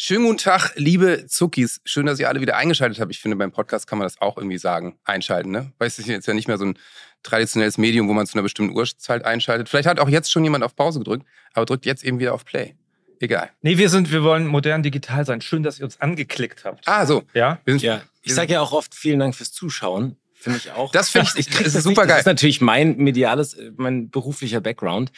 Schönen guten Tag, liebe Zuckis. Schön, dass ihr alle wieder eingeschaltet habt. Ich finde, beim Podcast kann man das auch irgendwie sagen. Einschalten, ne? Weißt du, jetzt ja nicht mehr so ein traditionelles Medium, wo man zu einer bestimmten Uhrzeit einschaltet. Vielleicht hat auch jetzt schon jemand auf Pause gedrückt, aber drückt jetzt eben wieder auf Play. Egal. Nee, wir sind, wir wollen modern digital sein. Schön, dass ihr uns angeklickt habt. Ah, so. Ja? Wir sind, Ja, ich sage ja auch oft vielen Dank fürs Zuschauen. Finde ich auch. Das finde ich, krieg das ist super Das geil. ist natürlich mein mediales, äh, mein beruflicher Background.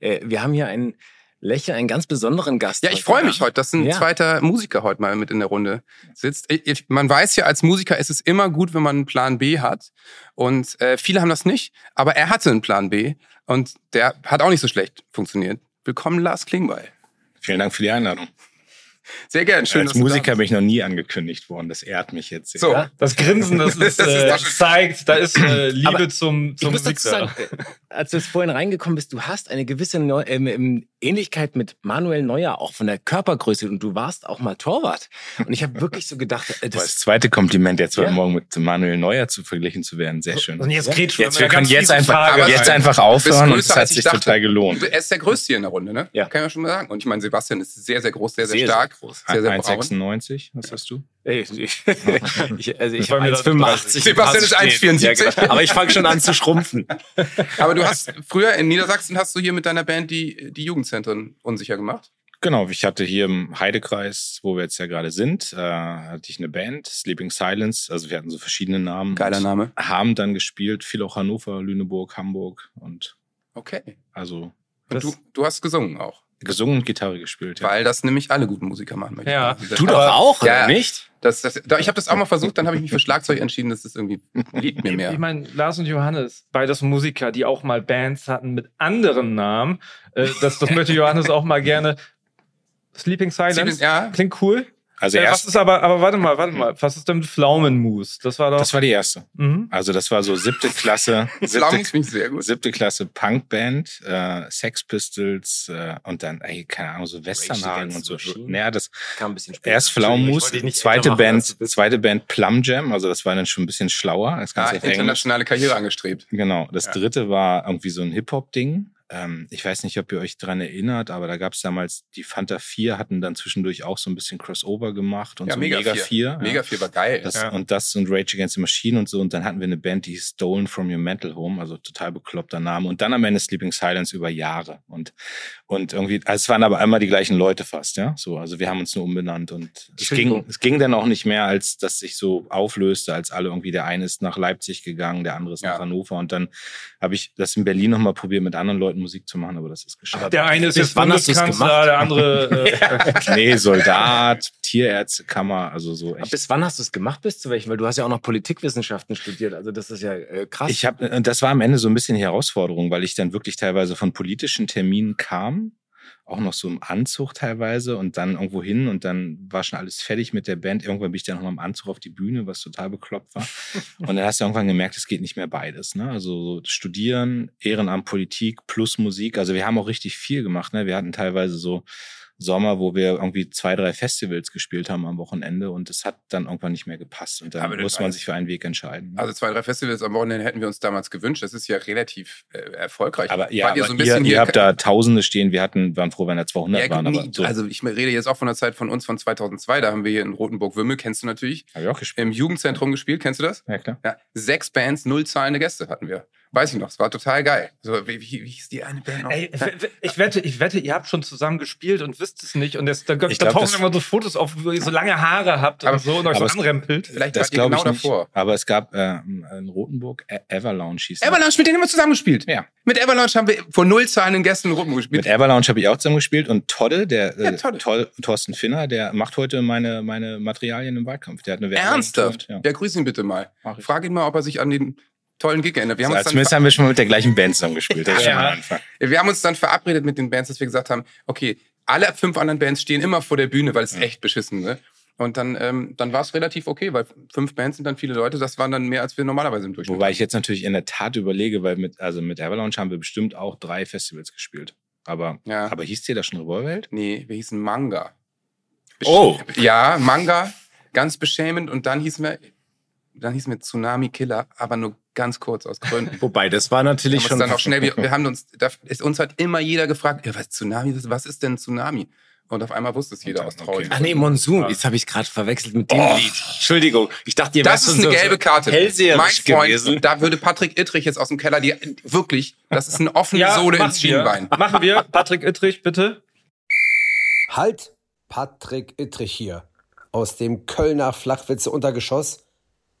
Äh, Wir haben hier einen Lächeln, einen ganz besonderen Gast. Ja, ich freue mich heute, dass ein Ja. zweiter Musiker heute mal mit in der Runde sitzt. Ich, ich, man weiß ja, als Musiker ist es immer gut, wenn man einen Plan B hat. Und äh, viele haben das nicht, aber er hatte einen Plan B und der hat auch nicht so schlecht funktioniert. Willkommen, Lars Klingbeil. Vielen Dank für die Einladung. Sehr gern, schön, Als Musiker bin ich noch nie angekündigt worden. Das ehrt mich jetzt sehr. So, Ja. Das Grinsen, das, ist, Das ist äh, schon- zeigt, da ist äh, Liebe Aber zum, Ich zum muss Musik dazu sagen, äh, als du jetzt vorhin reingekommen bist, du hast eine gewisse Neu ähm, ähm, Ähnlichkeit mit Manuel Neuer, auch von der Körpergröße. Und du warst auch mal Torwart. Und ich habe wirklich so gedacht, äh, Das, das das, zweite Kompliment jetzt heute Ja. Morgen mit Manuel Neuer zu verglichen zu werden. Sehr schön. Und jetzt Ja. Gretsch, wir Jetzt, wir können jetzt einfach, Frage. Jetzt einfach aufhören und es hat sich dachte. total gelohnt. Er ist der Größte hier in der Runde, ne? Ja. Kann ich schon mal sagen. Und ich meine, Sebastian ist sehr, sehr groß, sehr, Sehr, sehr stark. Groß. Sehr, sehr braun. 1,96, was hast du? Ich, ich, also ich habe mir 1,85. Sebastian ist Pass stehen. 1,74. Ja, genau. Aber ich fange schon an zu schrumpfen. Aber du hast früher in Niedersachsen hast du hier mit deiner Band die, die Jugendzentren unsicher gemacht. Genau, ich hatte hier im Heidekreis, wo wir jetzt ja gerade sind, äh, hatte ich eine Band, Sleeping Silence. Also wir hatten so verschiedene Namen. Geiler Name. Haben dann gespielt, viel auch Hannover, Lüneburg, Hamburg und Okay. also Und du, du hast gesungen auch. Gesungen und Gitarre gespielt. Ja. Weil das nämlich alle guten Musiker machen. möchte ich Ja. Du doch auch, Ja. oder nicht? Das, das, da, ich habe das auch mal versucht, dann habe ich mich für Schlagzeug entschieden. Das ist irgendwie, liegt mir Ich mehr. meine, Lars und Johannes, beides Musiker, die auch mal Bands hatten mit anderen Namen. Äh, das, das möchte Johannes auch mal gerne. Sleeping Silence. Sleeping- ja. Klingt cool. Also Äh, was erst, ist aber, aber warte mal, warte mal. Was ist denn mit Pflaumenmus? Das war doch. das war die erste. mhm. Also das war so siebte Klasse, siebte, sehr gut. siebte Klasse Punkband, äh, Sex Pistols äh, und dann, ey, keine Ahnung, so Westernhagen und so. Naja, das Kam ein bisschen später. erst Pflaumenmus, zweite machen, Band, zweite Band Plum Jam, also das war dann schon ein bisschen schlauer. Das Ah, Ganze Englisch. internationale Karriere angestrebt. Genau. Das Ja. dritte war irgendwie so ein Hip-Hop-Ding. Ähm, ich weiß nicht, ob ihr euch dran erinnert, aber da gab es damals, die Fanta 4 hatten dann zwischendurch auch so ein bisschen Crossover gemacht und Ja, so Mega, Mega 4. 4. ja. Mega 4 war geil. Das, Ja. Und das und Rage Against the Machine und so. Und dann hatten wir eine Band, die hieß Stolen from Your Mental Home, also total bekloppter Name. Und dann am Ende Sleeping Silence über Jahre. Und, und irgendwie, also es waren aber immer die gleichen Leute fast, ja. So, also wir haben uns nur umbenannt und es ging, es ging dann auch nicht mehr, als dass sich so auflöste, als alle irgendwie, der eine ist nach Leipzig gegangen, der andere ist Ja. nach Hannover. Und dann habe ich das in Berlin nochmal probiert, mit anderen Leuten Musik zu machen, aber das ist gescheitert. Der eine ist jetzt wann hast gemacht? der andere. Äh, nee, Soldat, Tierärztekammer, also so echt. bis wann hast du es gemacht? Bis zu welchem? Weil du hast ja auch noch Politikwissenschaften studiert. Also das ist ja äh, krass. Ich habe, und das war am Ende so ein bisschen die Herausforderung, weil ich dann wirklich teilweise von politischen Terminen kam, auch noch so im Anzug teilweise und dann irgendwo hin und dann war schon alles fertig mit der Band. Irgendwann bin ich dann noch mal im Anzug auf die Bühne, was total bekloppt war. und dann hast du irgendwann gemerkt, es geht nicht mehr beides. Ne? Also so Studieren, Ehrenamt, Politik plus Musik. Also wir haben auch richtig viel gemacht. Ne? Wir hatten teilweise so Sommer, wo wir irgendwie zwei, drei Festivals gespielt haben am Wochenende und es hat dann irgendwann nicht mehr gepasst und dann Aber muss man sich für einen Weg entscheiden. ne? Also zwei, drei Festivals am Wochenende hätten wir uns damals gewünscht. Das ist ja relativ äh, erfolgreich. Aber ja, Wart ihr so ihr, ihr, habt da Tausende stehen. Wir hatten, waren froh, wenn da 200 Ja, waren. Aber so Also ich rede jetzt auch von der Zeit von uns von 2002. Da haben wir hier in Rotenburg-Wümmel, kennst du natürlich, habe ich auch gespielt. im Jugendzentrum gespielt. Kennst du das? Ja, klar. Ja, sechs Bands, null zahlende Gäste hatten wir. Weiß ich noch, es war total geil. So, wie, wie, wie hieß die eine Band noch? ey, ich wette, ich wette, ihr habt schon zusammen gespielt und wisst es nicht. Und das, da, da Ich glaub, tauchen immer so Fotos auf, wo ihr so lange Haare habt Aber- und so und euch so anrempelt. Vielleicht Das glaube genau ich nicht. davor. Aber es gab äh, in Rotenburg E- Everlounge hieß. Avalanche, mit denen haben wir zusammen gespielt. Ja. Mit Avalanche haben wir vor null zahlenden Gästen in Rotenburg gespielt. Mit Everlounge habe ich auch zusammen gespielt und Todde, der Ja, äh, Todde. Tol- Thorsten Finner, der macht heute meine, meine Materialien im Wahlkampf. Der hat eine Werbung Ernsthaft? Ja. Ja, grüß ihn bitte mal. Frag ihn mal, ob er sich an den tollen Gig erinnert. Wir haben, Also, uns zumindest haben wir schon mal mit der gleichen Band zusammen gespielt. Das ist schon Ja. mal ein Anfang. wir haben uns dann verabredet mit den Bands, dass wir gesagt haben, okay, alle fünf anderen Bands stehen immer vor der Bühne, weil es Mhm. echt beschissen ne? Und dann, ähm, dann war es relativ okay, weil fünf Bands sind dann viele Leute, das waren dann mehr, als wir normalerweise im Durchschnitt Wobei ich jetzt natürlich in der Tat überlege, weil mit, also mit Avalanche haben wir bestimmt auch drei Festivals gespielt. Aber, Ja. aber hieß dir das schon Revolverheld? Nee, wir hießen Manga. Besch- Oh. Ja, Manga, ganz beschämend. Und dann hießen wir, dann hießen wir Tsunami Killer, aber nur ganz kurz aus Gründen. Wobei, das war natürlich schon. dann auch schnell, wir, wir haben uns, da ist, uns hat immer jeder gefragt, ja, was Tsunami, was, was ist denn Tsunami? Und auf einmal wusste es jeder Und aus traurig. okay. Ach nee, Monsun. Ja. Jetzt habe ich gerade verwechselt mit dem Oh. Lied. Entschuldigung. Ich dachte, ihr Das ist eine so gelbe Karte. mein Freund, gewesen. da würde Patrick Ittrich jetzt aus dem Keller, die wirklich, das ist eine offene Sohle machen ins Schienbein. Wir. Machen wir. Patrick Ittrich, bitte. Halt! Patrick Ittrich hier. Aus dem Kölner Flachwitze-Untergeschoss.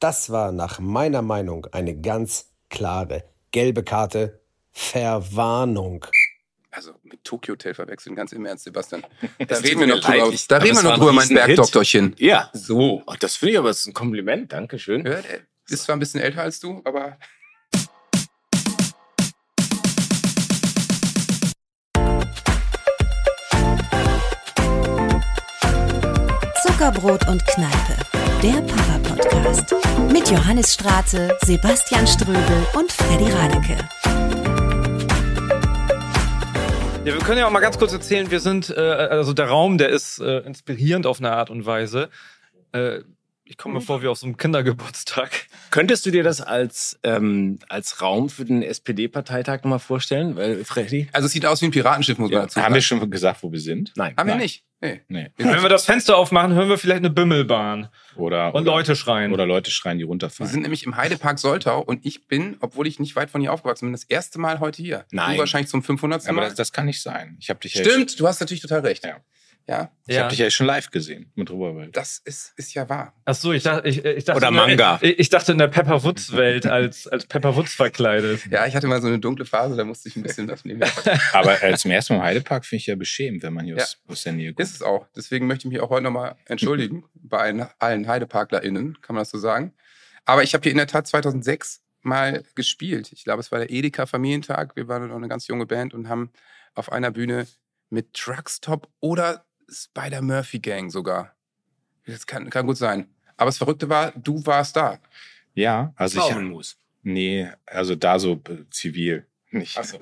Das war nach meiner Meinung eine ganz klare gelbe Karte. Verwarnung. Also mit Tokyo Hotel verwechseln, ganz im Ernst, Sebastian. Da reden wir noch drüber. Da aber reden wir noch drüber, ein mein. Bergdoktorchen. Ja. So. Oh, das finde ich aber das ist ein Kompliment. Dankeschön. Ja, ist zwar ein bisschen älter als du, aber Zuckerbrot und Kneipe, der Papa-Podcast. Mit Johannes Strate, Sebastian Ströbel und Freddy Radeke. Ja, wir können ja auch mal ganz kurz erzählen, wir sind, äh, also der Raum, der ist äh, inspirierend auf eine Art und Weise. Äh, ich komme mir vor wie auf so einem Kindergeburtstag. Könntest du dir das als, ähm, als Raum für den SPD-Parteitag nochmal vorstellen? Weil, Freddy? also es sieht aus wie ein Piratenschiff, muss man dazu Haben sagen. wir schon gesagt, wo wir sind? Nein. Haben wir Nein. nicht. Nee. Nee. Wenn wir das Fenster aufmachen, hören wir vielleicht eine Bimmelbahn Oder, und oder, Leute schreien. oder Leute schreien, die Wir runterfallen. sind nämlich im Heidepark Soltau und ich bin, obwohl ich nicht weit von hier aufgewachsen bin, das erste Mal heute hier. Nein. Du wahrscheinlich zum 500. aber Mal. das, das kann nicht sein. Ich habe dich, ja, Stimmt, du hast natürlich total recht. Ja. Ja, ich hab dich ja schon live gesehen mit Ruberwelt. das ist, ist ja wahr. Ach so, ich dachte, ich, ich dachte Oder in der- Manga. Ich, ich dachte in der Pepper Woods Welt als als Pepper Woods verkleidet. Ja, ich hatte mal so eine dunkle Phase, da musste ich ein bisschen das nehmen. Aber äh, zum ersten Mal im Heidepark finde ich ja beschämend, wenn man hier Ja. aus, aus der Nähe kommt. Ist es auch. Deswegen möchte ich mich auch heute nochmal entschuldigen bei allen, allen HeideparklerInnen, kann man das so sagen. Aber ich habe hier in der Tat 2006 mal gespielt. Ich glaube, es war der Edeka Familientag. Wir waren noch eine ganz junge Band und haben auf einer Bühne mit Truckstop oder Spider Murphy Gang sogar. Das kann, kann gut sein. Aber das Verrückte war, du warst da. Ja, also ich. Pflaumenmus. Nee, also da so äh, zivil. Nicht. Ach so.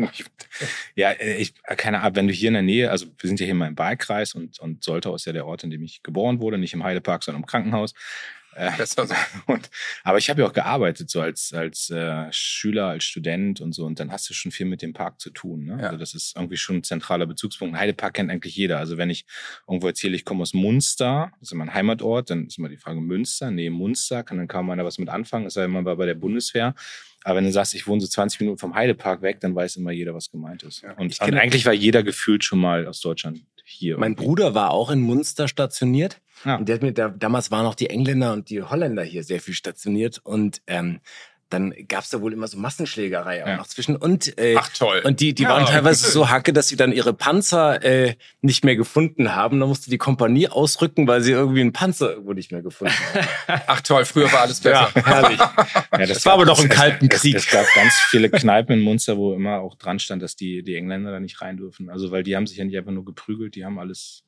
ja, äh, ich, äh, keine Ahnung, wenn du hier in der Nähe, also wir sind ja hier mal im Wahlkreis und, und Soltau ist ja der Ort, in dem ich geboren wurde, nicht im Heidepark, sondern im Krankenhaus. Äh, Besser so. und, aber ich habe ja auch gearbeitet, so als, als äh, Schüler, als Student und so. Und dann hast du schon viel mit dem Park zu tun. Ne? Ja. Also das ist irgendwie schon ein zentraler Bezugspunkt. Ein Heidepark kennt eigentlich jeder. Also wenn ich irgendwo erzähle, ich komme aus Munster, das ist mein Heimatort, dann ist immer die Frage Münster. Nee, Munster, kann dann kaum einer was mit anfangen, denn, man war bei der Bundeswehr. Aber wenn du sagst, ich wohne so 20 Minuten vom Heidepark weg, dann weiß immer jeder, was gemeint ist. Ja. Und, und eigentlich war jeder gefühlt schon mal aus Deutschland hier. Mein. Bruder war auch in Munster stationiert. Ja. Und der hat mir da, damals waren auch die Engländer und die Holländer hier sehr viel stationiert. Und ähm, dann gab es da wohl immer so Massenschlägerei auch Ja. noch zwischen. Und, äh, Ach toll. und die, die Ja, waren teilweise so hacke, dass sie dann ihre Panzer äh, nicht mehr gefunden haben. Da musste die Kompanie ausrücken, weil sie irgendwie einen Panzer irgendwo nicht mehr gefunden haben. Ach toll, früher war alles besser. herrlich. Ja, Das war aber doch im Kalten es, Krieg. Es, gab ganz viele Kneipen in Munster, wo immer auch dran stand, dass die, die Engländer da nicht rein dürfen. Also, weil die haben sich ja nicht einfach nur geprügelt, die haben alles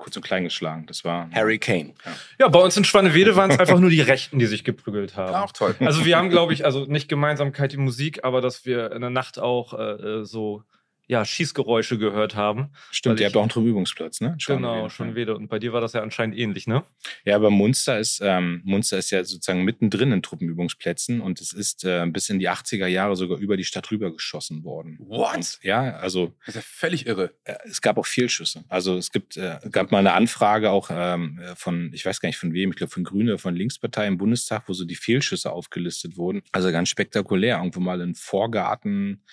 kurz und klein geschlagen. Das war. Harry Kane. Ja, bei uns in Schwannewede waren es einfach nur die Rechten, die sich geprügelt haben. Auch toll. Also wir haben, glaube ich, also nicht Gemeinsamkeit die Musik, aber dass wir in der Nacht auch äh, äh, so ja, Schießgeräusche gehört haben. Stimmt, ihr habt auch einen Truppenübungsplatz, ne? Schon genau, schon wieder. Und bei dir war das ja anscheinend ähnlich, ne? Ja, aber Munster ist, ähm, Munster ist ja sozusagen mittendrin in Truppenübungsplätzen und es ist äh, bis in die 80er Jahre sogar über die Stadt rüber geschossen worden. What? Und, ja, also Das ist ja völlig irre. äh, es gab auch Fehlschüsse. Also es gibt, äh, gab mal eine Anfrage auch ähm, von, ich weiß gar nicht von wem, ich glaube von Grüne, von Linkspartei im Bundestag, wo so die Fehlschüsse aufgelistet wurden. Also ganz spektakulär. Irgendwo mal in Vorgarten.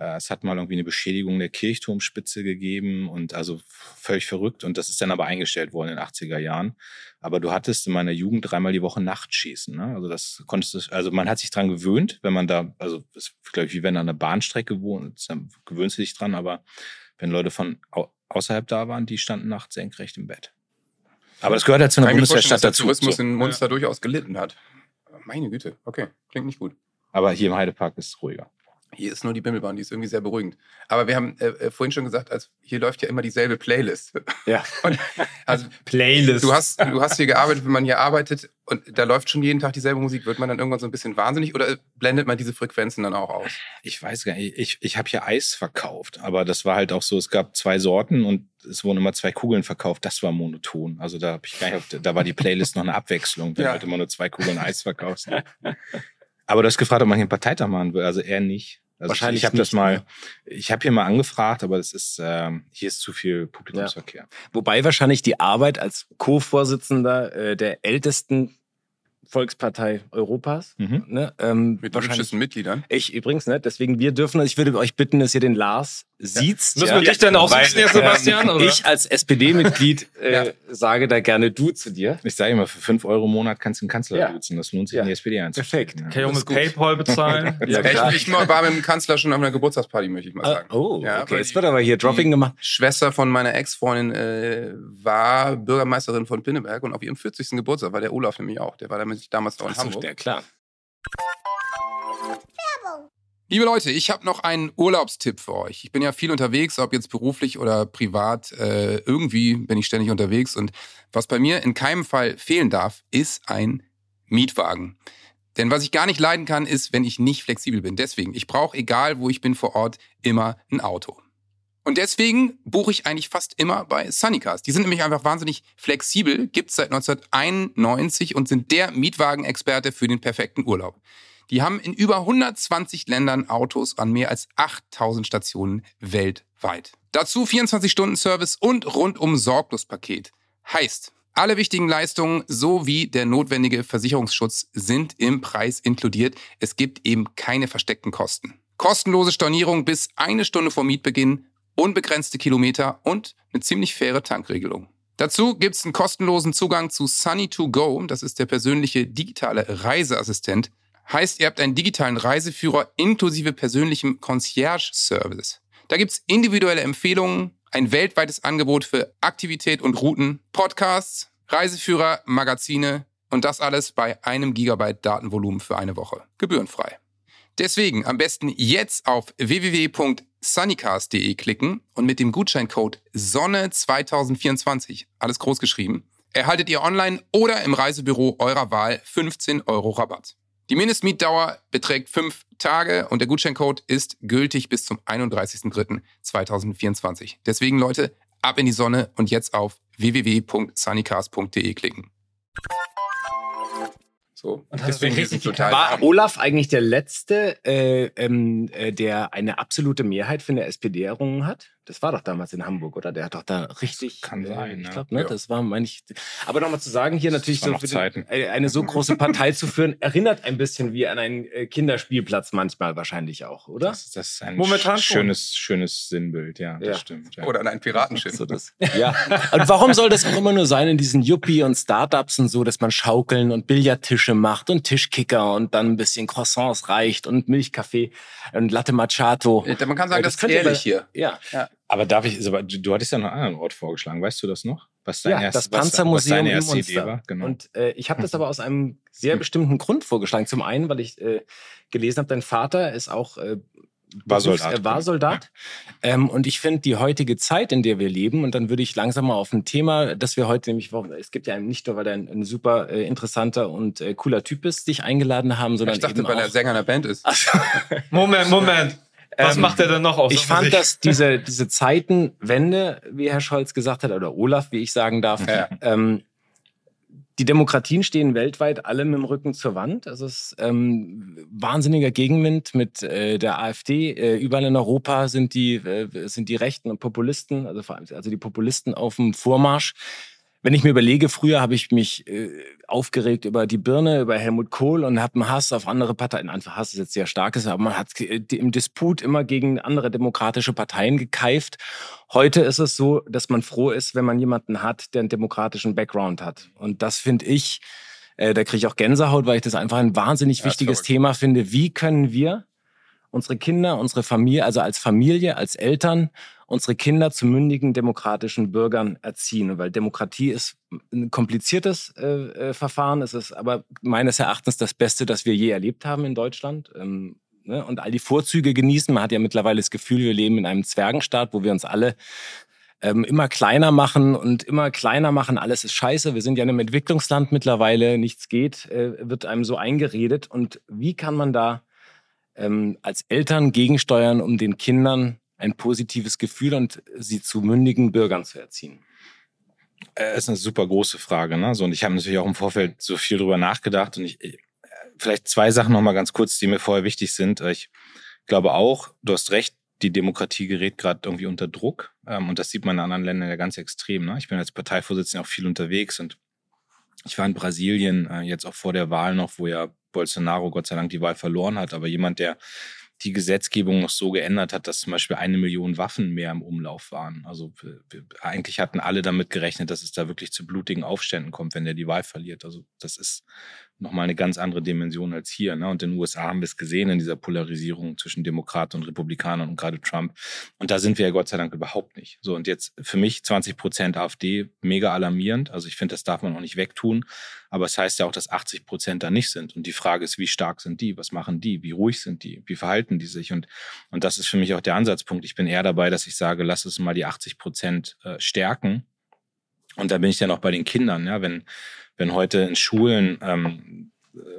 Äh, es hat mal irgendwie eine Beschädigung der Kirchturmspitze gegeben und also völlig verrückt. Und das ist dann aber eingestellt worden in den 80er Jahren. Aber du hattest in meiner Jugend dreimal die Woche Nachtschießen. Ne? Also das konntest du, also man hat sich dran gewöhnt, wenn man da, also das ist, glaube ich, wie wenn du an einer Bahnstrecke wohnst, dann gewöhnst du dich dran, aber wenn Leute von au außerhalb da waren, die standen nachts senkrecht im Bett. Aber das gehört ja zu einer Bundeswehrstadt dass der dazu. Tourismus So. in Munster durchaus gelitten hat. Meine Güte, okay, klingt nicht gut. Aber hier im Heidepark ist es ruhiger. Hier ist nur die Bimmelbahn, die ist irgendwie sehr beruhigend. Aber wir haben äh, äh, vorhin schon gesagt, als hier läuft ja immer dieselbe Playlist. Ja. Und, also Playlist. du hast, du hast hier gearbeitet, wenn man hier arbeitet und da läuft schon jeden Tag dieselbe Musik. Wird man dann irgendwann so ein bisschen wahnsinnig oder blendet man diese Frequenzen dann auch aus? Ich weiß gar nicht, ich, ich habe hier Eis verkauft, aber das war halt auch so, es gab zwei Sorten und es wurden immer zwei Kugeln verkauft, das war monoton. Also da hab ich gar nicht, da war die Playlist noch eine Abwechslung, wenn Ja. du halt immer nur zwei Kugeln Eis verkaufst. Aber du hast gefragt, ob man hier einen Parteitag machen will, also eher nicht. Also Wahrscheinlich ich habe das mal, ne? ich habe hier mal angefragt, aber es ist, ähm, hier ist zu viel Publikumsverkehr. Wobei wahrscheinlich die Arbeit als Co-Vorsitzender äh, der ältesten Volkspartei Europas, Mhm. ne, ähm, Mit wahrscheinlich Mitgliedern. ich übrigens, ne? Deswegen wir dürfen, ich würde euch bitten, dass ihr den Lars sieht. Müssen wir dich denn aussitzen, Weil, jetzt, Sebastian? ähm, oder? Ich als SPD-Mitglied äh, Ja. sage da gerne du zu dir. Ich sage immer, für 5 Euro im Monat kannst du einen Kanzler Ja. duzen. Das lohnt sich Ja. in die SPD einzutreten. Perfekt. Ja. Kann ich auch Das mit ist gut. PayPal bezahlen? Ja, klar. ich, ich war mit dem Kanzler schon auf einer Geburtstagsparty, möchte ich mal Ah, sagen. oh, Ja, okay. Jetzt wird aber hier Dropping gemacht. Schwester von meiner Ex-Freundin äh, war Bürgermeisterin von Pinneberg und auf ihrem 40. Geburtstag war der Olaf nämlich auch. Der war damit damals noch in Ach so, Hamburg. ja, klar. Liebe Leute, ich habe noch einen Urlaubstipp für euch. Ich bin ja viel unterwegs, ob jetzt beruflich oder privat. Äh, irgendwie bin ich ständig unterwegs. Und was bei mir in keinem Fall fehlen darf, ist ein Mietwagen. Denn was ich gar nicht leiden kann, ist, wenn ich nicht flexibel bin. Deswegen, ich brauche, egal wo ich bin vor Ort, immer ein Auto. Und deswegen buche ich eigentlich fast immer bei Sunnycars. Die sind nämlich einfach wahnsinnig flexibel, gibt's seit 1991 und sind der Mietwagenexperte für den perfekten Urlaub. Die haben in über 120 Ländern Autos an mehr als 8000 Stationen weltweit. Dazu 24-Stunden-Service und rundum Sorglospaket. Heißt, alle wichtigen Leistungen sowie der notwendige Versicherungsschutz sind im Preis inkludiert. Es gibt eben keine versteckten Kosten. Kostenlose Stornierung bis eine Stunde vor Mietbeginn, unbegrenzte Kilometer und eine ziemlich faire Tankregelung. Dazu gibt's einen kostenlosen Zugang zu Sunny2Go, das ist der persönliche digitale Reiseassistent. Heißt, ihr habt einen digitalen Reiseführer inklusive persönlichem Concierge-Service. Da gibt's individuelle Empfehlungen, ein weltweites Angebot für Aktivität und Routen, Podcasts, Reiseführer, Magazine und das alles bei einem Gigabyte Datenvolumen für eine Woche. Gebührenfrei. Deswegen am besten jetzt auf www.sunnycast.de klicken und mit dem Gutscheincode SONNE2024, alles groß geschrieben, erhaltet ihr online oder im Reisebüro eurer Wahl 15 Euro Rabatt. Die Mindestmietdauer beträgt fünf Tage und der Gutscheincode ist gültig bis zum 31.03.2024. Deswegen Leute, ab in die Sonne und jetzt auf www.sunnycast.de klicken. So, deswegen richtig total War Olaf eigentlich der Letzte, äh, ähm, äh, der eine absolute Mehrheit für eine SPD errungen hat? Das war doch damals in Hamburg, oder? Der hat doch da richtig. kann sein, Ich ne? glaube, ne? Ja. Das war, meine ich. Aber nochmal zu sagen, hier natürlich so den, äh, eine so große Partei zu führen, erinnert ein bisschen wie an einen äh, Kinderspielplatz manchmal wahrscheinlich auch, oder? Das, das ist ein Momentan schönes, schönes Sinnbild, ja, das Ja. stimmt. Ja. Oder an ein Piratenschiff. So das. Ja. Und warum soll das auch immer nur sein in diesen Yuppie und Startups und so, dass man Schaukeln und Billardtische macht und Tischkicker und dann ein bisschen Croissants reicht und Milchkaffee und Latte Macchiato. Äh, Man kann sagen, Ja, das, das ist könnte ehrlich hier. Ja, Aber darf ich, aber du, du hattest ja noch einen anderen Ort vorgeschlagen, weißt du das noch? Was dein ja erst- das was- Panzermuseum was deine im erste Munster. Idee war? Genau. Und äh, ich habe das aber aus einem sehr bestimmten Grund vorgeschlagen. Zum einen, weil ich äh, gelesen habe, dein Vater ist auch äh, War Soldat, Er war genau. Soldat. Ähm, und ich finde die heutige Zeit, in der wir leben, und dann würde ich langsam mal auf ein Thema, das wir heute nämlich, es gibt ja nicht nur, weil er ein, ein super äh, interessanter und äh, cooler Typ ist, dich eingeladen haben, sondern Ich dachte, eben weil er auch, Sänger einer Band ist. Moment, Moment. Was Ähm, macht er denn noch aus? ich fand, dass diese, diese Zeitenwende, wie Herr Scholz gesagt hat, oder Olaf, wie ich sagen darf, Ja. ähm, die Demokratien stehen weltweit alle mit dem Rücken zur Wand. Also es ist ähm, wahnsinniger Gegenwind mit äh, der AfD. Äh, überall in Europa sind die, äh, sind die Rechten und Populisten, also vor allem also die Populisten auf dem Vormarsch. Wenn ich mir überlege, früher habe ich mich äh, aufgeregt über die Birne, über Helmut Kohl und habe einen Hass auf andere Parteien. Einfach Hass ist jetzt sehr starkes, aber man hat äh, im Disput immer gegen andere demokratische Parteien gekeift. Heute ist es so, dass man froh ist, wenn man jemanden hat, der einen demokratischen Background hat. Und das finde ich, äh, da kriege ich auch Gänsehaut, weil ich das einfach ein wahnsinnig Ja, wichtiges. Thema finde. Wie können wir unsere Kinder, unsere Familie, also als Familie, als Eltern, unsere Kinder zu mündigen demokratischen Bürgern erziehen. Weil Demokratie ist ein kompliziertes äh, äh, Verfahren. Es ist aber meines Erachtens das Beste, das wir je erlebt haben in Deutschland. Ähm, ne? Und all die Vorzüge genießen. Man hat ja mittlerweile das Gefühl, wir leben in einem Zwergenstaat, wo wir uns alle ähm, immer kleiner machen und immer kleiner machen. Alles ist scheiße. Wir sind ja in einem Entwicklungsland mittlerweile. Nichts geht, äh, wird einem so eingeredet. Und wie kann man da ähm, als Eltern gegensteuern, um den Kindern ein positives Gefühl und sie zu mündigen Bürgern zu erziehen? Äh, ist eine super große Frage. Ne? So, und ich habe natürlich auch im Vorfeld so viel drüber nachgedacht und ich, äh, vielleicht zwei Sachen nochmal ganz kurz, die mir vorher wichtig sind. Äh, Ich glaube auch, du hast recht, die Demokratie gerät gerade irgendwie unter Druck. Ähm, und das sieht man in anderen Ländern ja ganz extrem. Ne? Ich bin als Parteivorsitzender auch viel unterwegs und ich war in Brasilien äh, jetzt auch vor der Wahl noch, wo ja Bolsonaro Gott sei Dank die Wahl verloren hat, aber jemand, der die Gesetzgebung noch so geändert hat, dass zum Beispiel eine Million Waffen mehr im Umlauf waren. Also wir, eigentlich hatten alle damit gerechnet, dass es da wirklich zu blutigen Aufständen kommt, wenn der die Wahl verliert. Also das ist nochmal eine ganz andere Dimension als hier. Ne? Und in den USA haben wir es gesehen in dieser Polarisierung zwischen Demokraten und Republikanern und gerade Trump. Und da sind wir ja Gott sei Dank überhaupt nicht. So, und jetzt für mich 20 Prozent AfD mega alarmierend. Also ich finde, das darf man auch nicht wegtun. Aber es heißt ja auch, dass 80 Prozent da nicht sind. Und die Frage ist, wie stark sind die? Was machen die? Wie ruhig sind die? Wie verhalten die sich? Und, und das ist für mich auch der Ansatzpunkt. Ich bin eher dabei, dass ich sage, lass es mal die 80 Prozent äh, stärken. Und da bin ich dann auch bei den Kindern, ja, wenn, wenn heute in Schulen ähm,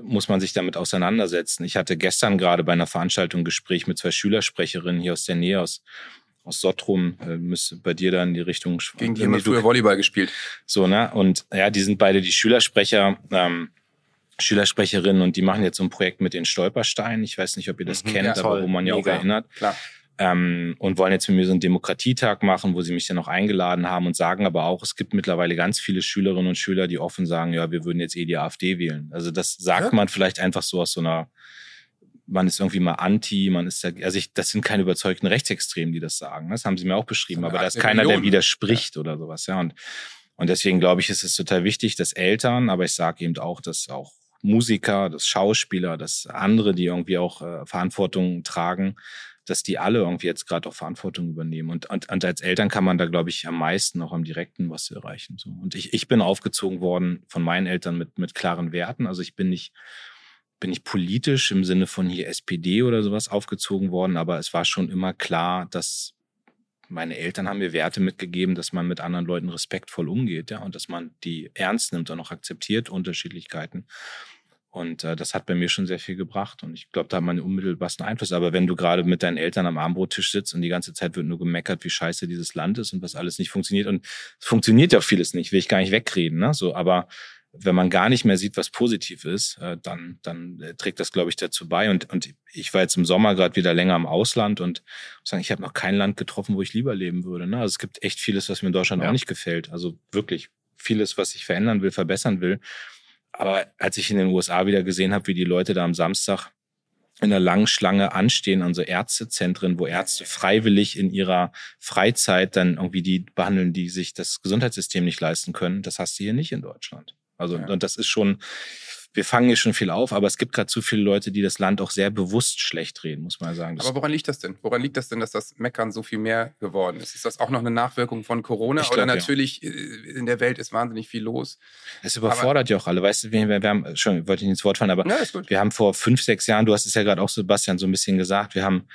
muss man sich damit auseinandersetzen. Ich hatte gestern gerade bei einer Veranstaltung ein Gespräch mit zwei Schülersprecherinnen hier aus der Nähe aus aus Sottrum, äh, müsste bei dir da in die Richtung. Gegen die haben wir früher Volleyball gespielt. So, ne? Und ja, die sind beide die Schülersprecher, ähm, Schülersprecherinnen und die machen jetzt so ein Projekt mit den Stolpersteinen. Ich weiß nicht, ob ihr das mhm, kennt, ja, aber wo man ja auch erinnert. Klar ähm, und wollen jetzt mit mir so einen Demokratietag machen, wo sie mich dann auch eingeladen haben und sagen aber auch, es gibt mittlerweile ganz viele Schülerinnen und Schüler, die offen sagen, ja, wir würden jetzt eh die AfD wählen. Also das sagt ja. man vielleicht einfach so aus so einer, man ist irgendwie mal anti, man ist da, also ich, das sind keine überzeugten Rechtsextremen, die das sagen. Das haben sie mir auch beschrieben, aber da ist keiner, der widerspricht ja. oder sowas, ja. Und, und deswegen glaube ich, ist es total wichtig, dass Eltern, aber ich sage eben auch, dass auch Musiker, dass Schauspieler, dass andere, die irgendwie auch äh, Verantwortung tragen, dass die alle irgendwie jetzt gerade auch Verantwortung übernehmen. Und, und, und, als Eltern kann man da, glaube ich, am meisten auch am direkten was erreichen. So. Und ich, ich bin aufgezogen worden von meinen Eltern mit, mit klaren Werten. Also ich bin nicht, bin nicht politisch im Sinne von hier SPD oder sowas aufgezogen worden, aber es war schon immer klar, dass meine Eltern haben mir Werte mitgegeben, dass man mit anderen Leuten respektvoll umgeht, ja, und dass man die ernst nimmt und auch akzeptiert, Unterschiedlichkeiten. Und äh, das hat bei mir schon sehr viel gebracht. Und ich glaube, da hat man unmittelbarsten Einfluss. Aber wenn du gerade mit deinen Eltern am Armbrottisch sitzt und die ganze Zeit wird nur gemeckert, wie scheiße dieses Land ist und was alles nicht funktioniert. Und es funktioniert ja vieles nicht, will ich gar nicht wegreden. Ne? So, aber wenn man gar nicht mehr sieht, was positiv ist, äh, dann, dann äh, trägt das, glaube ich, dazu bei. Und, und ich war jetzt im Sommer gerade wieder länger im Ausland und sagen, ich habe noch kein Land getroffen, wo ich lieber leben würde. Ne? Also es gibt echt vieles, was mir in Deutschland ja. auch nicht gefällt. Also wirklich vieles, was ich verändern will, verbessern will. Aber als ich in den USA wieder gesehen habe, wie die Leute da am Samstag in einer langen Schlange anstehen an so Ärztezentren, wo Ärzte freiwillig in ihrer Freizeit dann irgendwie die behandeln, die sich das Gesundheitssystem nicht leisten können, das hast du hier nicht in Deutschland. Also, ja. und das ist schon, wir fangen hier schon viel auf, aber es gibt gerade zu viele Leute, die das Land auch sehr bewusst schlecht reden, muss man sagen. Das aber woran liegt das denn? Woran liegt das denn, dass das Meckern so viel mehr geworden ist? Ist das auch noch eine Nachwirkung von Corona? Glaub, Oder natürlich ja. Äh, in der Welt ist wahnsinnig viel los. Es überfordert aber, ja auch alle. Weißt du, wir, wir haben, schon, wollte ich nicht ins Wort fallen, aber ja, wir haben vor fünf, sechs Jahren, du hast es ja gerade auch, Sebastian, so ein bisschen gesagt, wir haben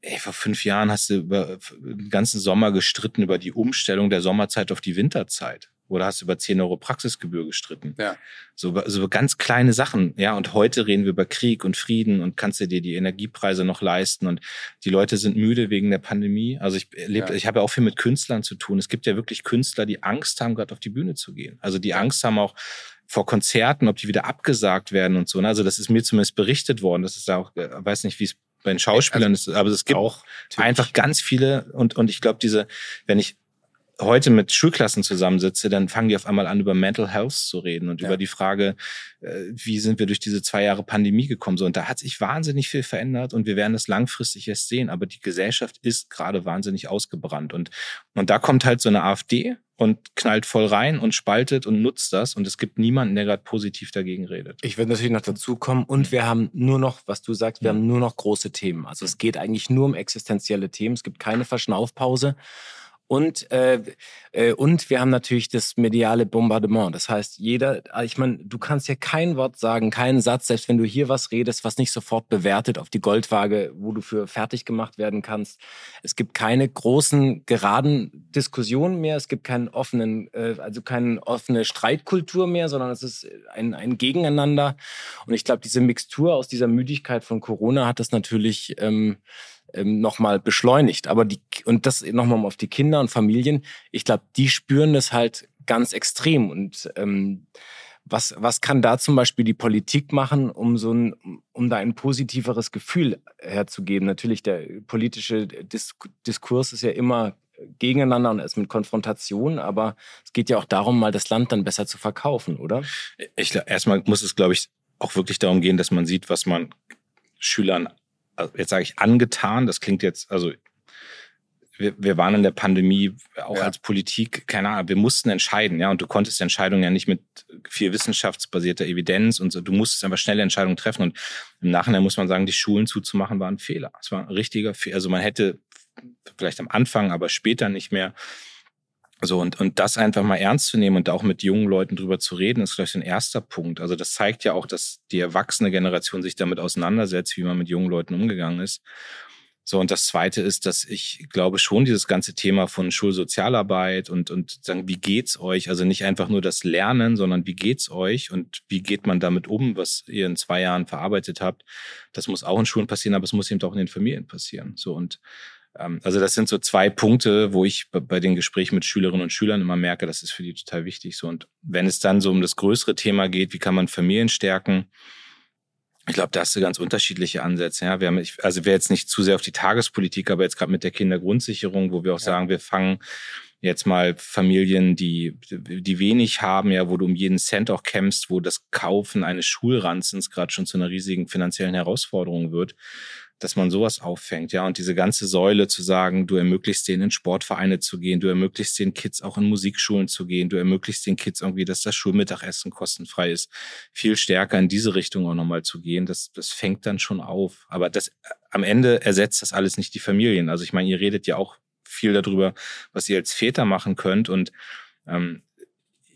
Ey, vor fünf Jahren hast du über den ganzen Sommer gestritten über die Umstellung der Sommerzeit auf die Winterzeit oder hast über 10 Euro Praxisgebühr gestritten? Ja. So, so ganz kleine Sachen, ja. Und heute reden wir über Krieg und Frieden und kannst du dir die Energiepreise noch leisten und die Leute sind müde wegen der Pandemie. Also ich erlebe, ja. ich habe ja auch viel mit Künstlern zu tun. Es gibt ja wirklich Künstler, die Angst haben, gerade auf die Bühne zu gehen. Also die Angst haben auch vor Konzerten, ob die wieder abgesagt werden und so. Ne? Also das ist mir zumindest berichtet worden. Das ist auch, äh, weiß nicht, wie es bei den Schauspielern also, ist, aber es gibt auch einfach ganz viele und und ich glaube diese, wenn ich heute mit Schulklassen zusammensitze, dann fangen die auf einmal an, über Mental Health zu reden und ja. über die Frage, äh, wie sind wir durch diese zwei Jahre Pandemie gekommen. So, und da hat sich wahnsinnig viel verändert und wir werden das langfristig erst sehen. Aber die Gesellschaft ist gerade wahnsinnig ausgebrannt. Und, und da kommt halt so eine AfD und knallt voll rein und spaltet und nutzt das. Und es gibt niemanden, der gerade positiv dagegen redet. Ich würde natürlich noch dazu kommen. Und wir haben nur noch, was du sagst, wir haben nur noch große Themen. Also es geht eigentlich nur um existenzielle Themen. Es gibt keine Verschnaufpause. Und, äh, äh, und wir haben natürlich das mediale Bombardement. Das heißt, jeder, ah, ich meine, du kannst ja kein Wort sagen, keinen Satz, selbst wenn du hier was redest, was nicht sofort bewertet auf die Goldwaage, wo du für fertig gemacht werden kannst. Es gibt keine großen, geraden Diskussionen mehr. Es gibt keinen offenen, äh, also keine offene Streitkultur mehr, sondern es ist ein, ein Gegeneinander. Und ich glaube, diese Mixtur aus dieser Müdigkeit von Corona hat das natürlich ähm, ähm, nochmal beschleunigt. Aber die, und das nochmal auf die Kinder und Familien, ich glaube, die spüren das halt ganz extrem. Und ähm, Was, was kann da zum Beispiel die Politik machen, um so ein, um da ein positiveres Gefühl herzugeben? Natürlich, der politische Dis Diskurs ist ja immer gegeneinander und erst mit Konfrontation, aber es geht ja auch darum, mal das Land dann besser zu verkaufen, oder? Ich, erstmal muss es, glaube ich, auch wirklich darum gehen, dass man sieht, was man Schülern, jetzt sage ich angetan, das klingt jetzt, also wir, wir waren in der Pandemie auch ja. als Politik, keine Ahnung, wir mussten entscheiden, ja, und du konntest Entscheidungen ja nicht mit viel wissenschaftsbasierter Evidenz und so, du musstest einfach schnelle Entscheidungen treffen und im Nachhinein muss man sagen, die Schulen zuzumachen war ein Fehler. Es war ein richtiger Fehler, also man hätte vielleicht am Anfang, aber später nicht mehr so, und, und das einfach mal ernst zu nehmen und auch mit jungen Leuten drüber zu reden, ist, glaube ich, ein erster Punkt. Also das zeigt ja auch, dass die erwachsene Generation sich damit auseinandersetzt, wie man mit jungen Leuten umgegangen ist. So, und das zweite ist, dass ich glaube schon dieses ganze Thema von Schulsozialarbeit und, und sagen, wie geht's euch? Also nicht einfach nur das Lernen, sondern wie geht's euch und wie geht man damit um, was ihr in zwei Jahren verarbeitet habt? Das muss auch in Schulen passieren, aber es muss eben auch in den Familien passieren. So, und also das sind so zwei Punkte, wo ich bei den Gesprächen mit Schülerinnen und Schülern immer merke, das ist für die total wichtig. So, und wenn es dann so um das größere Thema geht, wie kann man Familien stärken? Ich glaube, da hast du ganz unterschiedliche Ansätze. Ja, wir haben, also wir jetzt nicht zu sehr auf die Tagespolitik, aber jetzt gerade mit der Kindergrundsicherung, wo wir auch ja. sagen, wir fangen jetzt mal Familien, die, die wenig haben, ja, wo du um jeden Cent auch kämpfst, wo das Kaufen eines Schulranzens gerade schon zu einer riesigen finanziellen Herausforderung wird dass man sowas auffängt, ja, und diese ganze Säule zu sagen, du ermöglichst denen in Sportvereine zu gehen, du ermöglichst den Kids auch in Musikschulen zu gehen, du ermöglichst den Kids irgendwie, dass das Schulmittagessen kostenfrei ist, viel stärker in diese Richtung auch nochmal zu gehen, das, das fängt dann schon auf. Aber das, am Ende ersetzt das alles nicht die Familien. Also ich meine, ihr redet ja auch viel darüber, was ihr als Väter machen könnt und ähm,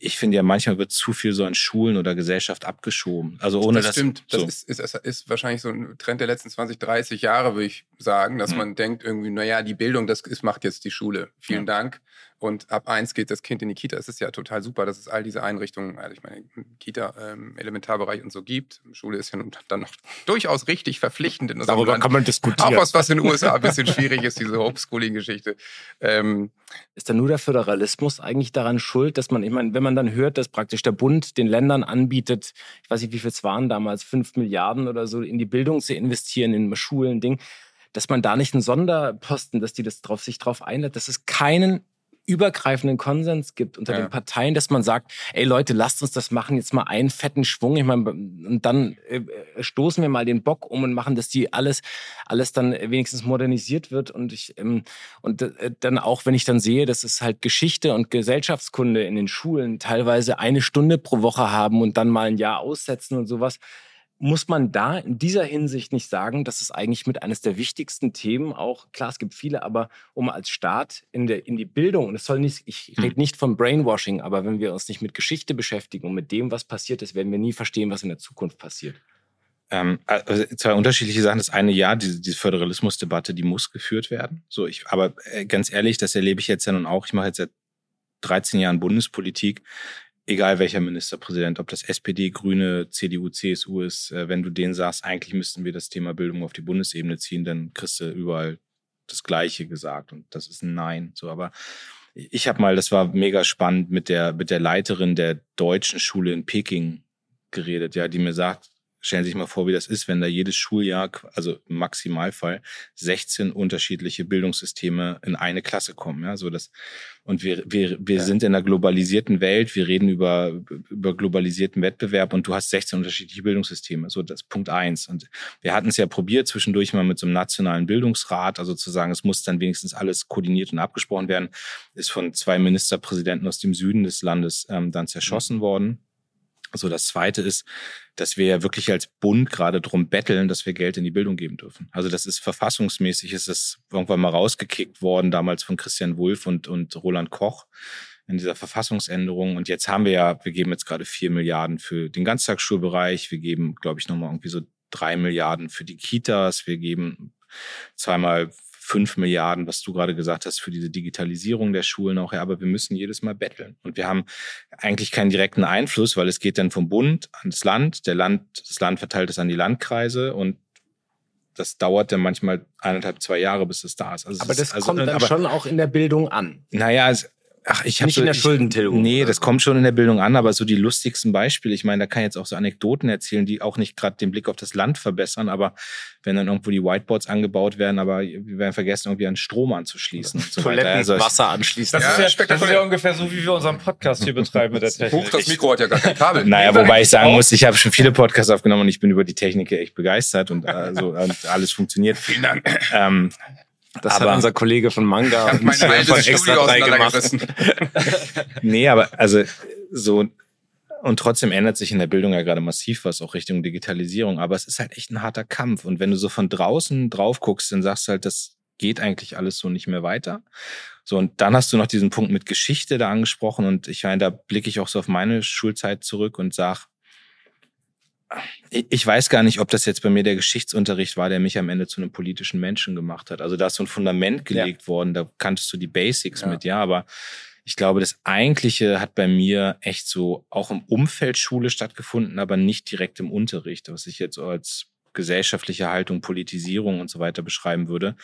ich finde ja, manchmal wird zu viel so an Schulen oder Gesellschaft abgeschoben. Also ohne das. Stimmt, das, so. ist, ist, ist wahrscheinlich so ein Trend der letzten 20, 30 Jahre, würde ich sagen, dass hm. man denkt irgendwie, naja, die Bildung, das ist, macht jetzt die Schule. Vielen ja. Dank. Und ab eins geht das Kind in die Kita. Es ist ja total super, dass es all diese Einrichtungen, also ich meine, Kita, ähm, Elementarbereich und so gibt. Schule ist ja dann noch durchaus richtig verpflichtend. In Darüber kann man diskutieren. Auch was, was in den USA ein bisschen schwierig ist, diese Homeschooling-Geschichte. Ähm, ist dann nur der Föderalismus eigentlich daran schuld, dass man, ich meine, wenn man dann hört, dass praktisch der Bund den Ländern anbietet, ich weiß nicht, wie viel es waren damals, fünf Milliarden oder so in die Bildung zu investieren, in Schulen, Ding, dass man da nicht einen Sonderposten, dass die das drauf, sich drauf einlädt, dass es keinen übergreifenden Konsens gibt unter ja. den Parteien, dass man sagt, ey Leute, lasst uns das machen, jetzt mal einen fetten Schwung. Ich meine, und dann äh, stoßen wir mal den Bock um und machen, dass die alles, alles dann wenigstens modernisiert wird. Und ich, ähm, und äh, dann auch, wenn ich dann sehe, dass es halt Geschichte und Gesellschaftskunde in den Schulen teilweise eine Stunde pro Woche haben und dann mal ein Jahr aussetzen und sowas muss man da in dieser Hinsicht nicht sagen, dass es eigentlich mit eines der wichtigsten Themen auch, klar, es gibt viele, aber um als Staat in, der, in die Bildung, und es soll nicht, ich rede nicht von Brainwashing, aber wenn wir uns nicht mit Geschichte beschäftigen und mit dem, was passiert ist, werden wir nie verstehen, was in der Zukunft passiert. Ähm, also zwei unterschiedliche Sachen. Das eine, ja, diese, diese Föderalismusdebatte, die muss geführt werden. So, ich, aber äh, ganz ehrlich, das erlebe ich jetzt ja nun auch. Ich mache jetzt seit 13 Jahren Bundespolitik egal welcher Ministerpräsident, ob das SPD, Grüne, CDU, CSU ist, äh, wenn du denen sagst, eigentlich müssten wir das Thema Bildung auf die Bundesebene ziehen, dann kriegst du überall das Gleiche gesagt und das ist ein Nein. So, aber ich habe mal, das war mega spannend, mit der mit der Leiterin der deutschen Schule in Peking geredet, ja, die mir sagt, stellen Sie sich mal vor, wie das ist, wenn da jedes Schuljahr, also im Maximalfall, 16 unterschiedliche Bildungssysteme in eine Klasse kommen. Ja, so das, und wir, wir, wir ja. sind in einer globalisierten Welt, wir reden über, über globalisierten Wettbewerb und du hast 16 unterschiedliche Bildungssysteme. So das Punkt eins. Und wir hatten es ja probiert, zwischendurch mal mit so einem nationalen Bildungsrat, also zu sagen, es muss dann wenigstens alles koordiniert und abgesprochen werden, ist von zwei Ministerpräsidenten aus dem Süden des Landes ähm, dann zerschossen mhm. worden. So, das zweite ist, dass wir ja wirklich als Bund gerade drum betteln, dass wir Geld in die Bildung geben dürfen. Also das ist verfassungsmäßig, ist es irgendwann mal rausgekickt worden, damals von Christian Wulff und, und Roland Koch in dieser Verfassungsänderung. Und jetzt haben wir ja, wir geben jetzt gerade vier Milliarden für den Ganztagsschulbereich. Wir geben, glaube ich, nochmal irgendwie so drei Milliarden für die Kitas. Wir geben zweimal fünf Milliarden, was du gerade gesagt hast, für diese Digitalisierung der Schulen auch. Ja, aber wir müssen jedes Mal betteln. Und wir haben eigentlich keinen direkten Einfluss, weil es geht dann vom Bund ans Land. Der Land, das Land verteilt es an die Landkreise und das dauert dann manchmal eineinhalb, zwei Jahre, bis es da ist. Also aber das ist, also, kommt dann aber, schon auch in der Bildung an. Naja, es, Ach, ich habe Nicht so, in der ich- Schuldentilgung. Nee, das kommt schon in der Bildung an, aber so die lustigsten Beispiele, ich meine, da kann ich jetzt auch so Anekdoten erzählen, die auch nicht gerade den Blick auf das Land verbessern, aber wenn dann irgendwo die Whiteboards angebaut werden, aber wir werden vergessen, irgendwie an Strom anzuschließen und so. Toiletten, Also, Wasser anschließen. Das, Ja, ist ja, spektakulär. ja ungefähr so, wie wir unseren Podcast hier betreiben mit der Technik. Hoch, das Mikro hat ja gar kein Kabel. Naja, wobei ich sagen muss, ich habe schon viele Podcasts aufgenommen und ich bin über die Technik echt begeistert und also, und alles funktioniert. Vielen Dank. Ähm, Das aber- hat unser Kollege von Manga habe mein altes Studio auseinandergerissen. nee, aber also so und trotzdem ändert sich in der Bildung ja gerade massiv was auch Richtung Digitalisierung, aber es ist halt echt ein harter Kampf und wenn du so von draußen drauf guckst, dann sagst du halt, das geht eigentlich alles so nicht mehr weiter. So und dann hast du noch diesen Punkt mit Geschichte da angesprochen und ich meine, da blicke ich auch so auf meine Schulzeit zurück und sag ich weiß gar nicht, ob das jetzt bei mir der Geschichtsunterricht war, der mich am Ende zu einem politischen Menschen gemacht hat. Also da ist so ein Fundament gelegt worden, da kanntest du die Basics Ja. mit, ja, aber ich glaube, das Eigentliche hat bei mir echt so auch im Umfeld Schule stattgefunden, aber nicht direkt im Unterricht, was ich jetzt als gesellschaftliche Haltung, Politisierung und so weiter beschreiben würde.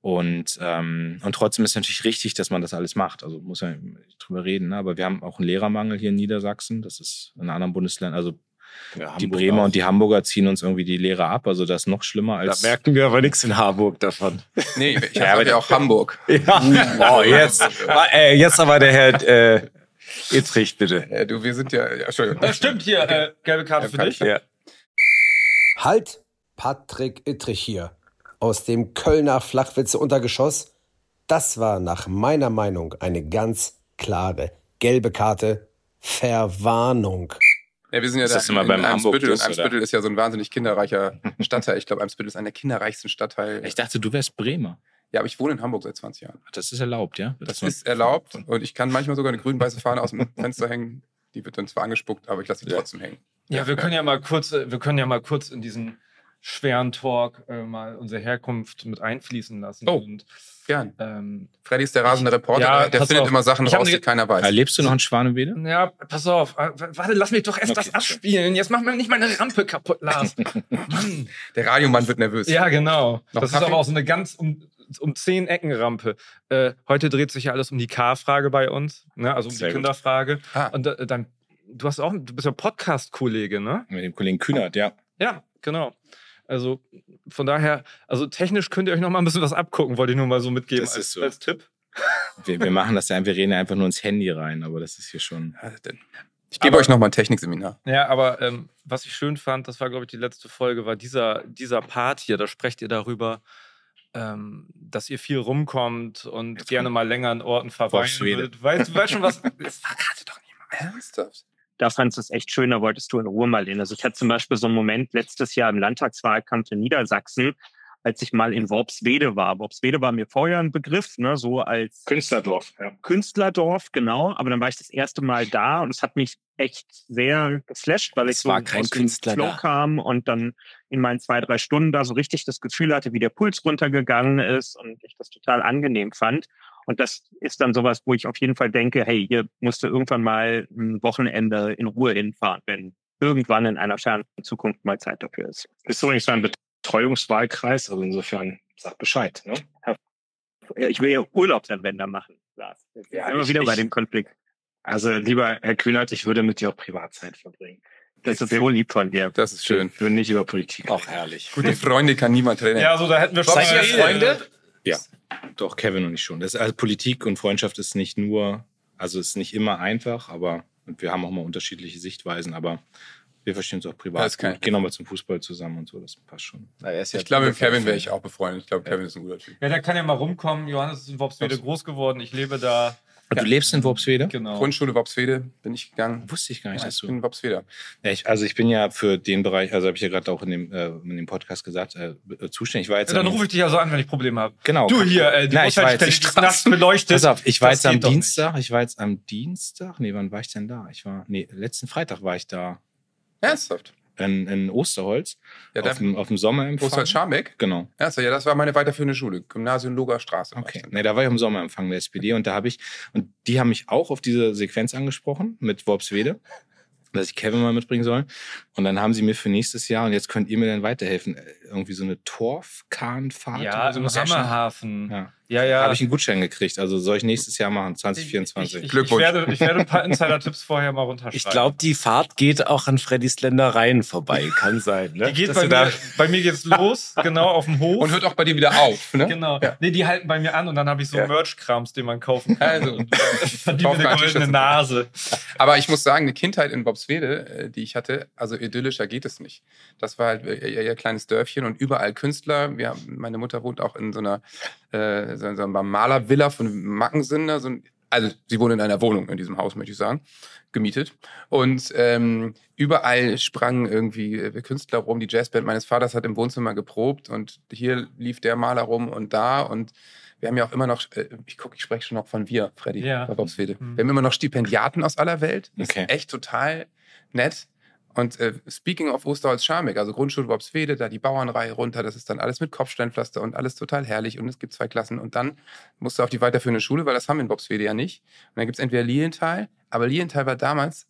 Und, ähm, und trotzdem ist natürlich richtig, dass man das alles macht. Also muss ja nicht drüber reden. Ne? Aber wir haben auch einen Lehrermangel hier in Niedersachsen. Das ist in anderen Bundesländern. Also Ja, die Bremer auch. und die Hamburger ziehen uns irgendwie die Lehrer ab. Also das ist noch schlimmer Da als. merken wir aber nichts in Harburg davon. Nee, ich Ja, aber ja auch Hamburg. Ja. Oh, jetzt, äh, jetzt aber der Herr äh, Ittrich, bitte. Äh, du, wir sind ja, ja Entschuldigung. Das stimmt hier, äh, gelbe Karte für dich. Ja. Halt, Patrick Ittrich hier. Aus dem Kölner Flachwitze-Untergeschoss. Das war nach meiner Meinung eine ganz klare gelbe Karte. Verwarnung. Ja, wir sind ja Ist da das immer in beim Eimsbüttel und? Eimsbüttel ist ja so ein wahnsinnig kinderreicher Stadtteil. Ich glaube, Eimsbüttel ist einer der kinderreichsten Stadtteile. Ich dachte, du wärst Bremer. Ja, aber ich wohne in Hamburg seit 20 Jahren. Das ist erlaubt, ja? Das man- ist erlaubt und ich kann manchmal sogar eine grün-weiße Fahne aus dem Fenster hängen. Die wird dann zwar angespuckt, aber ich lasse sie Ja. trotzdem hängen. Ja, wir können ja mal kurz, wir können ja mal kurz in diesen schweren Talk äh, mal unsere Herkunft mit einfließen lassen. Oh. Und, Gern. ähm, Freddy ist der rasende Reporter, Ja, der findet auf. immer Sachen raus, die keiner weiß. Erlebst du noch in Schwanewede? ja, pass auf. äh, Warte, lass mich doch erst Okay, das abspielen. Jetzt mach mir nicht meine Rampe kaputt, Lars. Mann. Der Radiomann wird nervös. Ja, genau. Noch das ist Kaffee? aber auch so eine ganz um, um zehn Ecken Rampe. Äh, heute dreht sich ja alles um die K-Frage bei uns, ne? also um Sehr die gut. Kinderfrage. Ah. Und äh, dann, du hast auch, du bist ja Podcast-Kollege, ne? Mit dem Kollegen Kühnert, ja. Ja, genau. Also von daher, also technisch könnt ihr euch noch mal ein bisschen was abgucken, wollte ich nur mal so mitgeben Das als, ist so. als Tipp. Wir, wir machen das ja, wir reden ja einfach nur ins Handy rein, aber das ist hier schon. Ich gebe Aber- euch noch mal ein Technikseminar. Ja, aber ähm, was ich schön fand, das war, glaube ich, die letzte Folge, war dieser, dieser Part hier. Da sprecht ihr darüber, ähm, dass ihr viel rumkommt und Jetzt gerne mal länger an Orten verweilen würdet. Weißt du weißt schon was? Das verrate doch mal. Ernsthaft? Da fandst du es echt schön, da wolltest du in Ruhe mal hin. Also ich hatte zum Beispiel so einen Moment letztes Jahr im Landtagswahlkampf in Niedersachsen, als ich mal in Worpswede war. Worpswede war mir vorher ein Begriff, ne, so als Künstlerdorf, ja. Künstlerdorf, genau. Aber dann war ich das erste Mal da und es hat mich echt sehr geflasht, weil ich Es so war kein aus dem Künstler Flow da. kam und dann in meinen zwei, drei Stunden da so richtig das Gefühl hatte, wie der Puls runtergegangen ist und ich das total angenehm fand. Und das ist dann sowas, wo ich auf jeden Fall denke, hey, hier musst du irgendwann mal ein Wochenende in Ruhe hinfahren, wenn irgendwann in einer fernen Zukunft mal Zeit dafür ist. Ist übrigens ein Betreuungswahlkreis, also insofern sag Bescheid. Ne? Ich will ja Urlaubsanwender machen, Lars. Jetzt Ja, sind wir ich- wieder bei ich- dem Konflikt. Also lieber Herr Kühnert, ich würde mit dir auch Privatzeit verbringen. Das ist so lieb von dir. Das ist schön. Wir würden nicht über Politik Auch herrlich. Gute Freunde kann niemand trennen. Ja, so da hätten wir schon Seid ihr Freunde? Ja. Doch, Kevin und ich schon. Das ist, also Politik und Freundschaft ist nicht nur, also ist nicht immer einfach, aber und wir haben auch mal unterschiedliche Sichtweisen, aber wir verstehen uns auch Ja, privat. gut, gehen auch mal zum Fußball zusammen und so, das passt schon. Na, er ist ja Ich glaube, mit Kevin wäre ich auch befreundet. Ich glaube, Kevin ist ein guter Typ. Ja, der kann ja mal rumkommen. Johannes ist in Worpswede groß geworden. Ich lebe da. Und du lebst in Worpswede? Genau. Grundschule Worpswede bin ich gegangen. Wusste ich gar nicht, Ja, dass ich du. bin Worpsweder. Ja, ich, also ich bin ja für den Bereich, also habe ich ja gerade auch in dem, äh, in dem Podcast gesagt, äh, äh, zuständig. Ich war jetzt Ja, dann rufe ich dich ja so an, wenn ich Probleme habe. Genau. Du hier, äh, die Na, ich war jetzt- die beleuchtet. Pass auf, ich war jetzt am nicht. Dienstag, ich war jetzt am Dienstag, nee, wann war ich denn da? Ich war, nee, letzten Freitag war ich da Ernsthaft? In, in Osterholz Ja, auf, dem, auf dem Sommerempfang. Großwald Scharmbeck? Genau. Ernsthaft, ja, das war meine weiterführende Schule. Gymnasium Loger Straße. war Okay. Nee, da war ich am Sommerempfang der SPD und da habe ich, und die haben mich auch auf diese Sequenz angesprochen mit Worpswede, dass ich Kevin mal mitbringen soll. Und dann haben sie mir für nächstes Jahr, und jetzt könnt ihr mir dann weiterhelfen, äh, irgendwie so eine Torfkahnfahrt. Ja, oder so, im schon- Hammerhafen. Ja. Ja, ja. habe ich einen Gutschein gekriegt. Also soll ich nächstes Jahr machen, 2024. Ich, ich, Glückwunsch. Ich werde, ich werde ein paar Insider-Tipps vorher mal runterschreiben. Ich glaube, die Fahrt geht auch an Freddys Ländereien vorbei. Kann sein, ne? die geht Dass bei du da- mir, bei mir geht's los, genau, auf dem Hof. Und hört auch bei dir wieder auf, ne? Genau. Ja. Nee, die halten bei mir an und dann habe ich so Ja. Merch-Krams, den man kaufen kann. Also, kauf eine gar goldene. Nase. Aber ich muss sagen, eine Kindheit in Bobswede, äh, die ich hatte, also idyllischer geht es nicht. Das war halt äh, ihr, ihr kleines Dörfchen und überall Künstler. Wir, haben- meine Mutter wohnt auch in so einer, äh, so, so einer Malervilla von Mackensen. da So ein, also sie wohnt in einer Wohnung in diesem Haus, möchte ich sagen, gemietet. Und ähm, überall sprangen irgendwie äh, Künstler rum. Die Jazzband meines Vaters hat im Wohnzimmer geprobt und hier lief der Maler rum und da und wir haben ja auch immer noch, äh, ich gucke, ich spreche schon noch von wir, Freddy, Ja. bei Bobswede. Mhm. Wir haben immer noch Stipendiaten aus aller Welt. Das Okay. ist echt total nett. Und äh, speaking of Osterholz-Scharmbeck, also Grundschule Bobswede, da die Bauernreihe runter, das ist dann alles mit Kopfsteinpflaster und alles total herrlich und es gibt zwei Klassen und dann musst du auf die weiterführende Schule, weil das haben wir in Bobswede ja nicht. Und dann gibt es entweder Lilienthal, aber Lilienthal war damals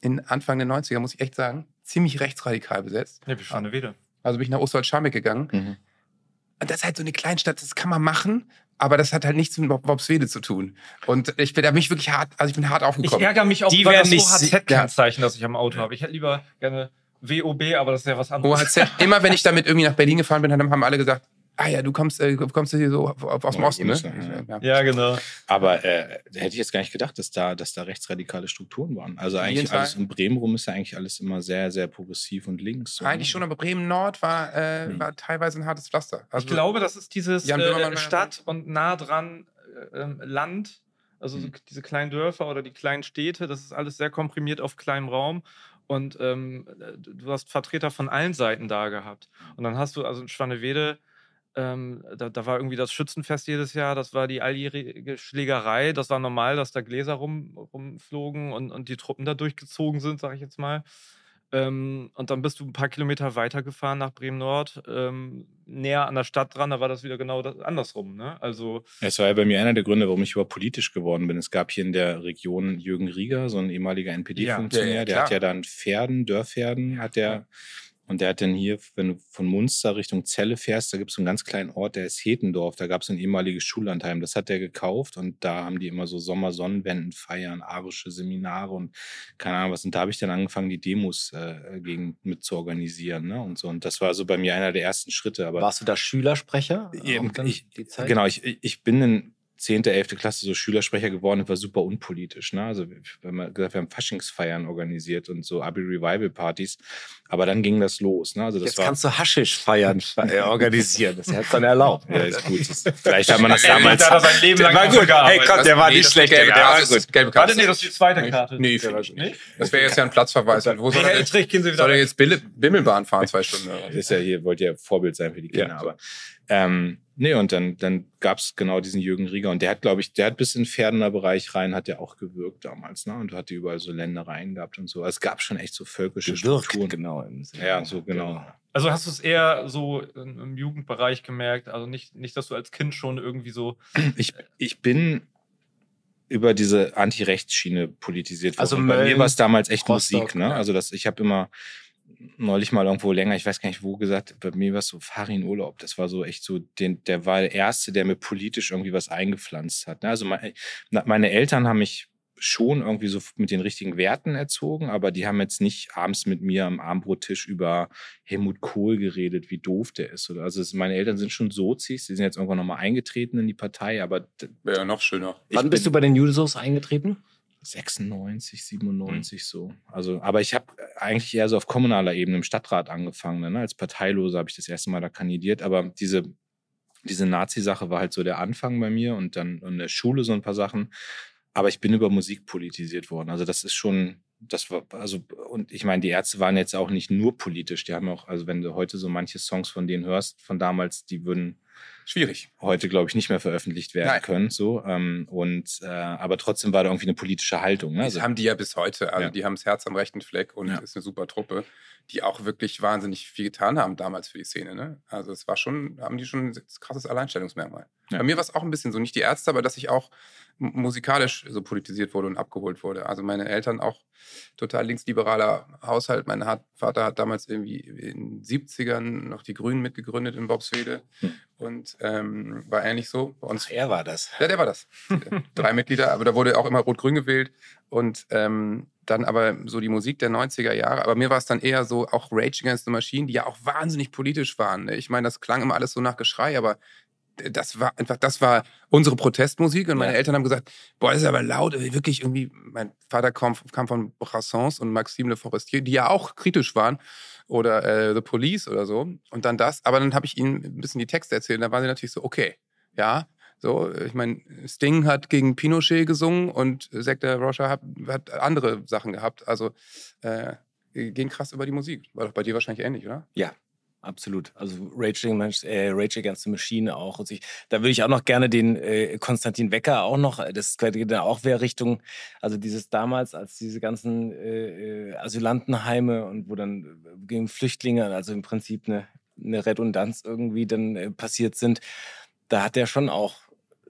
in Anfang der 90er, muss ich echt sagen, ziemlich rechtsradikal besetzt. Ja, wie schon wieder. Also bin ich nach Osterholz-Scharmbeck gegangen Mhm. und das ist halt so eine Kleinstadt, das kann man machen, aber das hat halt nichts mit Bob- Bobswede zu tun. Und ich bin da mich wirklich hart, also ich bin hart Ich aufgekommen. ärgere mich auch Die werden das nicht OHZ-Kennzeichen, das ich am Auto habe. Ich hätte lieber gerne WOB, aber das ist ja was anderes. OHZ, immer wenn ich damit irgendwie nach Berlin gefahren bin, haben alle gesagt, ah ja, du kommst, äh, kommst hier so aus dem Ja, Osten, ne? Bundesland, Ja. Ja, genau. Aber äh, da hätte ich jetzt gar nicht gedacht, dass da, dass da rechtsradikale Strukturen waren. Also eigentlich alles in Bremen rum ist ja eigentlich alles immer sehr, sehr progressiv und links. so, Eigentlich ne? schon, aber Bremen-Nord war, äh, Hm. war teilweise ein hartes Pflaster. Also, ich glaube, das ist dieses äh, Stadt und nah dran äh, ähm, Land, also so Mhm. diese kleinen Dörfer oder die kleinen Städte, das ist alles sehr komprimiert auf kleinem Raum. Und ähm, äh, du hast Vertreter von allen Seiten da gehabt. Und dann hast du also in Schwannewede, ähm, da, da war irgendwie das Schützenfest jedes Jahr, das war die alljährige Schlägerei, das war normal, dass da Gläser rum, rumflogen und, und die Truppen da durchgezogen sind, sag ich jetzt mal. Ähm, und dann bist du ein paar Kilometer weitergefahren nach Bremen-Nord, ähm, näher an der Stadt dran, da war das wieder genau das, andersrum. Ne? Also, Es war ja bei mir einer der Gründe, warum ich überhaupt politisch geworden bin. Es gab hier in der Region Jürgen Rieger, so ein ehemaliger NPD-Funktionär, Ja, der klar. hat ja dann Pferden, Dörrpferden, hat der, und der hat dann hier, wenn du von Munster Richtung Celle fährst, da gibt es so einen ganz kleinen Ort, der ist Hetendorf, da gab es ein ehemaliges Schullandheim, das hat der gekauft und da haben die immer so Sommersonnenwendenfeiern, arische Seminare und keine Ahnung was. Und da habe ich dann angefangen, die Demos äh, gegen mit zu organisieren, ne? Und so. Und das war so bei mir einer der ersten Schritte. Aber Warst du da Schülersprecher? Eben, ich- die Zeit? Genau, ich, ich bin in 10., 11. Klasse so Schülersprecher geworden und war super unpolitisch. Ne? Also wir haben gesagt, wir haben Faschingsfeiern organisiert und so Abi-Revival-Partys. Aber dann ging das los. Ne? Also das Jetzt war, kannst du Haschisch-Feiern äh, organisieren. Das jetzt dann erlaubt. ja, ist gut. Das, vielleicht hat man das Der damals... hat sein Leben lang war gut. Hey, komm, der war Nee, nicht das schlecht. gelbe Der war gut. Gelbe Karte. Warte, nee, das ist die zweite Karte. Nee, ich nicht. Das wäre jetzt ja ein Platzverweis. Wo soll er, Herr jetzt, Trich, gehen Sie wieder soll jetzt Bimmelbahn fahren, zwei Stunden? was? ist ja hier, wollte ja Vorbild sein für die Kinder. Ja. Aber ähm, nee, und dann, dann gab es genau diesen Jürgen Rieger und der hat, glaube ich, der hat bis in den Pferdener Bereich rein, hat der auch gewirkt damals, ne? Und hatte überall so Ländereien gehabt und so. Also es gab schon echt so völkische Gewirkt, Strukturen. genau. im Sinne. Ja, so genau. Also hast du es eher so im Jugendbereich gemerkt? Also nicht, nicht, dass du als Kind schon irgendwie so. Ich, ich bin über diese Anti-Rechts-Schiene politisiert worden. Also bei Mölln, mir war es damals echt Rostock, Musik, ne? ja. Also das, ich habe immer neulich mal irgendwo länger, ich weiß gar nicht wo gesagt, bei mir war es so Farin Urlaub. Das war so echt so, den, der war der Erste, der mir politisch irgendwie was eingepflanzt hat. Ne? Also meine, meine Eltern haben mich schon irgendwie so mit den richtigen Werten erzogen, aber die haben jetzt nicht abends mit mir am Abendbrottisch über Helmut Kohl geredet, wie doof der ist. Oder also es, meine Eltern sind schon Sozis, die sind jetzt irgendwann nochmal eingetreten in die Partei, aber Wäre ja noch schöner. Wann bist du bei den Jusos eingetreten? 96, 97 so. Also, aber ich habe eigentlich eher so auf kommunaler Ebene im Stadtrat angefangen. Ne? Als Parteiloser habe ich das erste Mal da kandidiert, aber diese diese Nazi-Sache war halt so der Anfang bei mir und dann in der Schule so ein paar Sachen. Aber ich bin über Musik politisiert worden. Also das ist schon, das war, also, und ich meine, die Ärzte waren jetzt auch nicht nur politisch. Die haben auch, also wenn du heute so manche Songs von denen hörst, von damals, die würden Schwierig. heute, glaube ich, nicht mehr veröffentlicht werden Nein. können. So, ähm, und äh, aber trotzdem war da irgendwie eine politische Haltung. Ne? Das haben die ja bis heute. Also Ja. die haben das Herz am rechten Fleck und Ja. ist eine super Truppe, die auch wirklich wahnsinnig viel getan haben damals für die Szene. Ne? Also es war schon, haben die schon ein krasses Alleinstellungsmerkmal. Ja. Bei mir war es auch ein bisschen so, nicht die Ärzte, aber dass ich auch musikalisch so politisiert wurde und abgeholt wurde. Also meine Eltern auch total linksliberaler Haushalt. Mein Vater hat damals irgendwie in den 70ern noch die Grünen mitgegründet in Bobswede Hm. und ähm, war ähnlich so. Bei uns Er war das. ja, der war das. Drei Mitglieder, aber da wurde auch immer Rot-Grün gewählt. Und ähm, dann aber so die Musik der 90er Jahre. Aber mir war es dann eher so, auch Rage Against the Machine, die ja auch wahnsinnig politisch waren. Ne? Ich meine, das klang immer alles so nach Geschrei, aber das war einfach, das war unsere Protestmusik. Und meine Ja. Eltern haben gesagt, boah, das ist aber laut, wirklich irgendwie. Mein Vater kam, kam von Brassens und Maxime Le Forestier, die ja auch kritisch waren. Oder äh, The Police oder so. Und dann das. Aber dann habe ich ihnen ein bisschen die Texte erzählt. Da waren sie natürlich so, okay, ja, so, ich meine, Sting hat gegen Pinochet gesungen und der Roger hat, hat andere Sachen gehabt. Also äh, gehen krass über die Musik. War doch bei dir wahrscheinlich ähnlich, oder? Absolut. Also Rage, äh, Rage Against the Machine auch. Und ich, da würde ich auch noch gerne den äh, Konstantin Wecker auch noch, das geht dann auch wäre Richtung, also dieses damals, als diese ganzen äh, äh, Asylantenheime und wo dann äh, gegen Flüchtlinge, also im Prinzip eine, eine Redundanz irgendwie dann äh, passiert sind, da hat er schon auch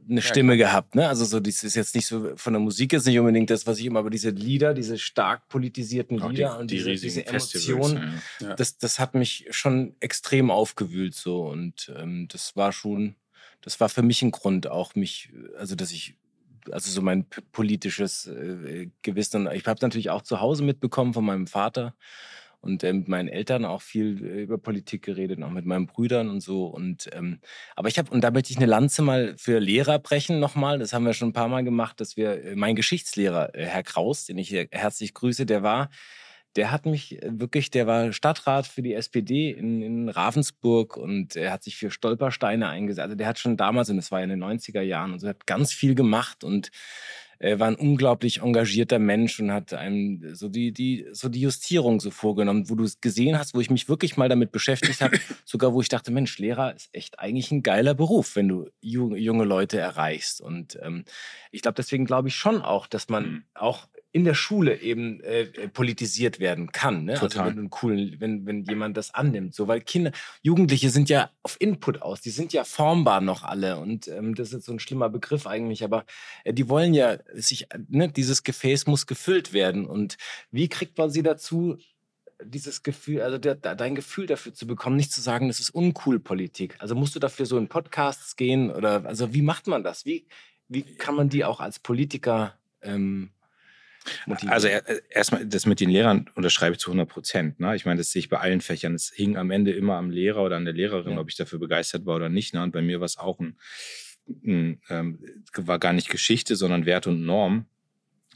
eine Ja, Stimme gehabt, ne? Also so, das ist jetzt nicht so von der Musik ist nicht unbedingt das, was ich immer, aber diese Lieder, diese stark politisierten Lieder und diese, riesigen diese Festivals, Emotionen, ja. das, das hat mich schon extrem aufgewühlt so und ähm, das war schon, das war für mich ein Grund auch mich, also dass ich, also so mein politisches äh, Gewissen, ich habe natürlich auch zu Hause mitbekommen von meinem Vater und äh, mit meinen Eltern auch viel äh, über Politik geredet, auch mit meinen Brüdern und so und ähm, aber ich habe, und da möchte ich eine Lanze mal für Lehrer brechen nochmal, das haben wir schon ein paar Mal gemacht, dass wir, äh, mein Geschichtslehrer, äh, Herr Kraus, den ich hier herzlich grüße, der war der hat mich wirklich, der war Stadtrat für die SPD in, in Ravensburg und er hat sich für Stolpersteine eingesetzt. Also der hat schon damals, und das war ja in den 90er Jahren, und so hat ganz viel gemacht und er war ein unglaublich engagierter Mensch und hat einem so die, die, so die Justierung so vorgenommen, wo du es gesehen hast, wo ich mich wirklich mal damit beschäftigt habe, sogar wo ich dachte, Mensch, Lehrer ist echt eigentlich ein geiler Beruf, wenn du ju- junge Leute erreichst. Und ähm, ich glaube, deswegen glaube ich schon auch, dass man Mhm. auch in der Schule eben äh, äh, politisiert werden kann. Ne? Also Total. wenn, du coolen, wenn, wenn jemand das annimmt. So, weil Kinder, Jugendliche sind ja auf Input aus, die sind ja formbar noch alle. Und ähm, das ist jetzt so ein schlimmer Begriff eigentlich, aber äh, die wollen ja sich, äh, ne, dieses Gefäß muss gefüllt werden. Und wie kriegt man sie dazu, dieses Gefühl, also der, dein Gefühl dafür zu bekommen, nicht zu sagen, das ist uncool Politik. Also musst du dafür so in Podcasts gehen oder also wie macht man das? Wie, wie kann man die auch als Politiker ähm, motivieren? Also äh, erstmal, das mit den Lehrern unterschreibe ich zu 100 Prozent. Ne? Ich meine, das sehe ich bei allen Fächern. Es hing am Ende immer am Lehrer oder an der Lehrerin, Ja. ob ich dafür begeistert war oder nicht. Ne? Und bei mir war es auch ein, ein ähm, war gar nicht Geschichte, sondern Wert und Norm.